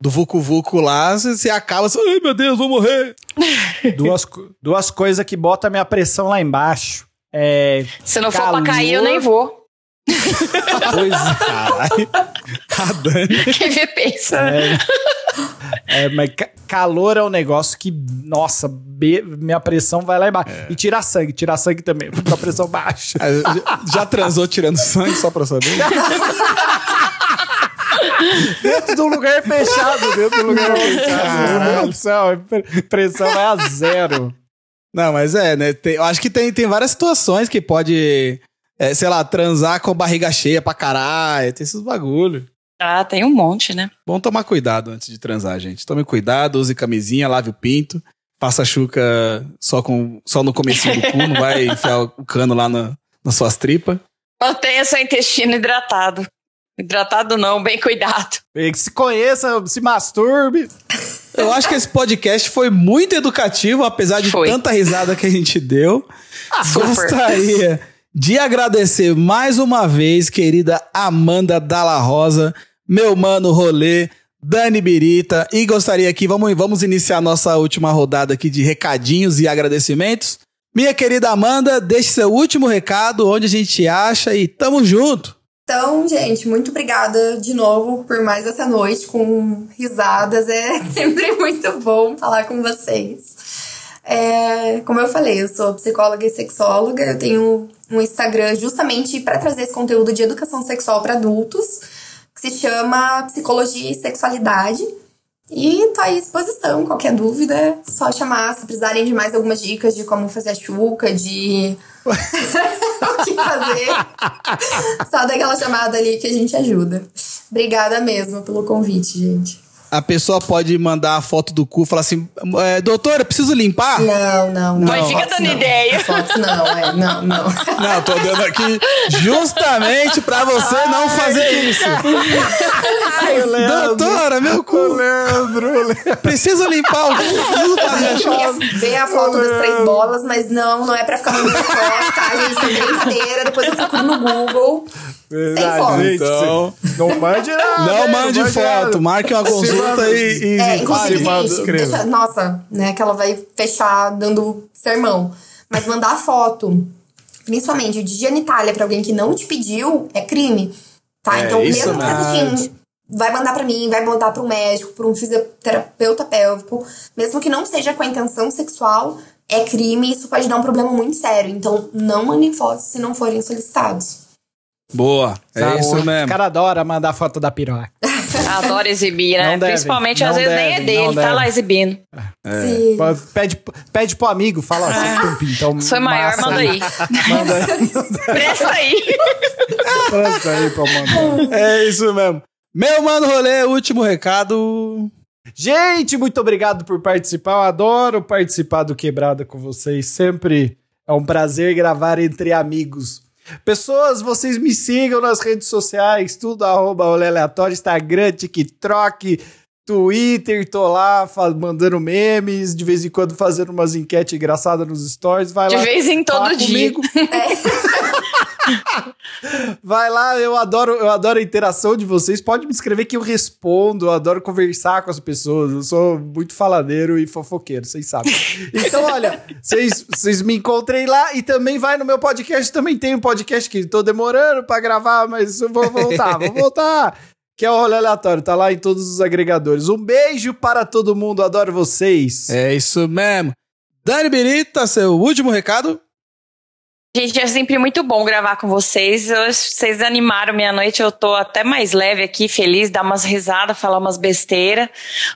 A: do vucu-vucu lá, você acaba assim, ai meu Deus, vou morrer. *laughs*
B: Duas, duas coisas que botam a minha pressão lá embaixo. É.
D: Se não for
B: Calor.
D: pra cair, eu nem vou.
B: Pois
A: Caralho. *laughs* A Dani.
D: Quem vê pensa.
B: é, é, mas ca- calor é um negócio que, nossa, minha pressão vai lá embaixo. E tirar sangue, tirar sangue também, *laughs* com a pressão baixa.
A: Ah, já- transou tirando sangue só pra saber? *laughs*
B: dentro de um lugar fechado, dentro de um lugar fechado. Meu Deus do céu, a pre- pressão vai a zero.
A: Não, mas é, né? tem- eu acho que tem, tem várias situações que pode, é, sei lá, transar com barriga cheia pra caralho. Tem esses bagulho.
D: Ah, tem um monte, né?
A: Bom tomar cuidado antes de transar, gente. Tome cuidado, use camisinha, lave o pinto. Passa a chuca só, com, só no comecinho do cu, não vai *laughs* enfiar o cano lá na, nas suas tripas.
D: Mantenha seu intestino hidratado. Hidratado não, bem cuidado.
B: E que Se conheça, se masturbe.
A: Eu acho que esse podcast foi muito educativo, apesar de
D: Foi.
A: tanta risada que a gente deu.
D: Super.
A: Gostaria de agradecer mais uma vez, querida Amanda Dalla Rosa, meu mano rolê, Dani Birita, e gostaria aqui, vamos, vamos iniciar nossa última rodada aqui de recadinhos e agradecimentos. Minha querida Amanda, deixe seu último recado, onde a gente acha e tamo junto.
E: Então, gente, muito obrigada de novo por mais essa noite com risadas. É *laughs* sempre muito bom falar com vocês. É, como eu falei, eu sou psicóloga e sexóloga. Eu tenho um Instagram justamente para trazer esse conteúdo de educação sexual para adultos, se chama Psicologia e Sexualidade. E tô à disposição, qualquer dúvida, é só chamar. Se precisarem de mais algumas dicas de como fazer a chuca, de *laughs* o que fazer, só dá aquela chamada ali que a gente ajuda. Obrigada mesmo pelo convite, gente.
A: A pessoa pode mandar a foto do cu e falar assim: é, doutora, preciso limpar?
E: Não, não, não.
D: Mas fica dando
E: não.
D: ideia.
E: Fotos não, é, não, não.
A: Não, tô dando aqui justamente pra você não fazer isso.
B: Ai, o Leandro.
A: Doutora, meu
B: O
A: cu.
B: Leandro, o Leandro.
A: Preciso limpar o cu. Preciso
E: A
A: fazer a
E: gente a foto das três bolas, mas não, não é pra ficar mandando foto, tá, gente? Isso é brincadeira. Depois eu procuro no Google.
B: Verdade,
A: Então-
B: Não mande nada. *laughs*
A: Não mande
B: mande
A: foto,
B: nada.
A: marque uma consulta e, e
E: É, inclusive,
A: fale.
E: gente,
B: escreva.
E: deixa, nossa, né, que ela vai fechar dando sermão. Mas mandar foto, principalmente de genitália pra alguém que não te pediu, é crime. Tá?
A: É,
E: então,
A: isso
E: mesmo que assistindo, vai mandar pra mim, vai mandar pra um médico, pra um fisioterapeuta pélvico, mesmo que não seja com a intenção sexual, é crime e isso pode dar um problema muito sério. Então, não mandem fotos se não forem solicitados.
A: Boa, é isso
B: O
A: mesmo.
B: cara adora mandar foto da piroca. *laughs*
D: Adoro exibir, né?
B: Deve,
D: Principalmente, às vezes, nem é
B: deve,
D: dele, tá
B: deve.
D: lá exibindo.
E: Sim.
B: Pede, pede pro amigo, fala assim, Pumpi, então
D: Foi maior,
B: massa
D: manda aí.
B: Manda *laughs*
D: Presta aí.
B: Presta aí pra mandar.
A: É isso mesmo. Meu mano rolê, último recado.
B: Gente, muito obrigado por participar. Eu adoro participar do Quebrada com vocês. Sempre é um prazer gravar entre amigos. Pessoas, vocês me sigam nas redes sociais, tudo arroba Olé aleatório, Instagram, TikTok, Twitter, tô lá mandando memes, de vez em quando fazendo umas enquetes engraçadas nos stories. Vai
D: De
B: lá.
D: vez em todo dia.
B: comigo. *laughs* *laughs* Vai lá, eu adoro, eu adoro a interação de vocês. Pode me escrever que eu respondo. Eu adoro conversar com as pessoas. Eu sou muito faladeiro e fofoqueiro, vocês sabem. Então, olha, vocês me encontrem lá e também vai no meu podcast. Também tem um podcast que tô demorando pra gravar, mas eu vou voltar, vou voltar. que é o rolê aleatório. Tá lá em todos os agregadores. Um beijo para todo mundo, adoro vocês.
A: É isso mesmo. Dani Birita, seu último recado?
D: Gente, é sempre muito bom gravar com vocês. Hoje vocês animaram minha noite. Eu tô até mais leve aqui, feliz, dar umas risadas, falar umas besteiras.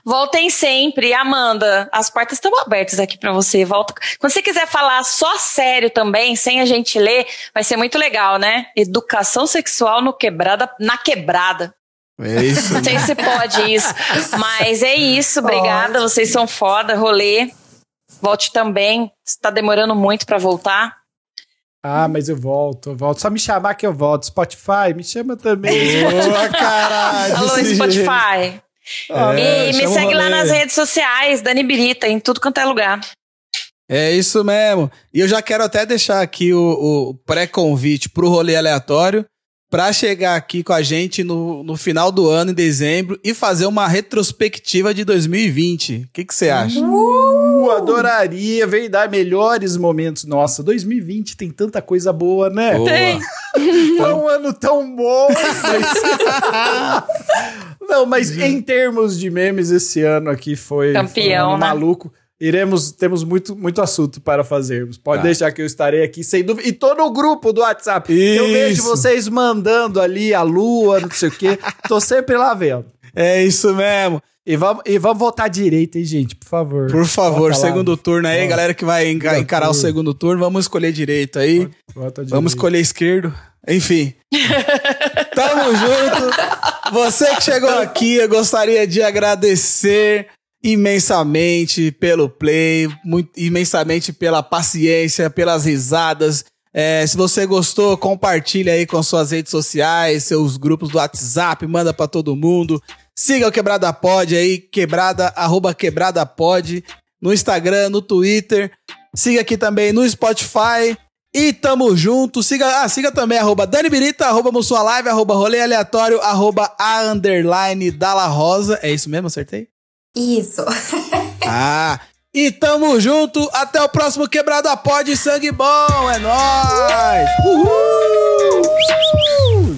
D: Voltem sempre. Amanda, as portas estão abertas aqui para você. Volta. Quando você quiser falar só sério também, sem a gente ler, vai ser muito legal, né? Educação sexual no quebrada, na quebrada.
A: É isso.
D: Não sei se pode isso. Mas é isso. Obrigada. Vocês são foda. Rolê. Volte também. Está demorando muito para voltar.
B: Ah, mas eu volto, eu volto. Só me chamar que eu volto. Spotify, me chama também.
A: Boa, caralho.
D: Alô, Spotify.
A: É,
D: e me
A: o
D: segue lá nas redes sociais, Dani Birita, em tudo quanto é lugar.
A: É isso mesmo. E eu já quero até deixar aqui o, o pré-convite pro rolê aleatório pra chegar aqui com a gente no, no final do ano, em dezembro, e fazer uma retrospectiva de 2020. O que que você acha?
B: Uh, adoraria, verdade. Melhores momentos. Nossa, 2020 tem tanta coisa boa, né?
A: Boa.
D: Tem. *laughs*
B: Foi um ano tão bom. Mas... *laughs* Não, mas em termos de memes, esse ano aqui foi, foi um
D: Campeão, né?
B: maluco. Iremos, temos muito, muito assunto para fazermos. Pode
A: Tá.
B: deixar que eu estarei aqui sem dúvida. E tô no grupo do WhatsApp. Eu vejo
A: Isso.
B: vocês mandando ali a lua, não sei o quê. Tô sempre lá vendo.
A: É isso mesmo.
B: E vamos, e vamos votar direito, hein, gente? Por favor.
A: Por favor,
B: Bota lá.
A: segundo turno aí, galera que vai enca-
B: Segundo
A: encarar o segundo turno, vamos escolher direito aí.
B: Vota
A: Vamos
B: direito.
A: escolher esquerdo. Enfim. *laughs* Tamo junto. Você que chegou aqui, eu gostaria de agradecer imensamente pelo play, muito, imensamente pela paciência, pelas risadas. É, se você gostou, compartilha aí com suas redes sociais, seus grupos do WhatsApp, manda pra todo mundo. Siga o Quebrada Pod aí, quebrada, arroba quebrada pod, no Instagram, no Twitter. Siga aqui também no Spotify. E tamo junto. Siga, ah, siga também arroba Dani Birita, arroba Mussua Live, arroba Rolê Aleatório, arroba a underline Dala Rosa. É isso mesmo? Acertei?
E: Isso. *laughs*
A: Ah, e tamo junto. Até o próximo Quebrada Pod Sangue Bom. É nóis. Uhul.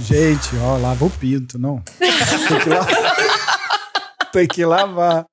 B: Gente, ó, lava o pinto, não. *laughs* Tem que lavar. Tem que lavar.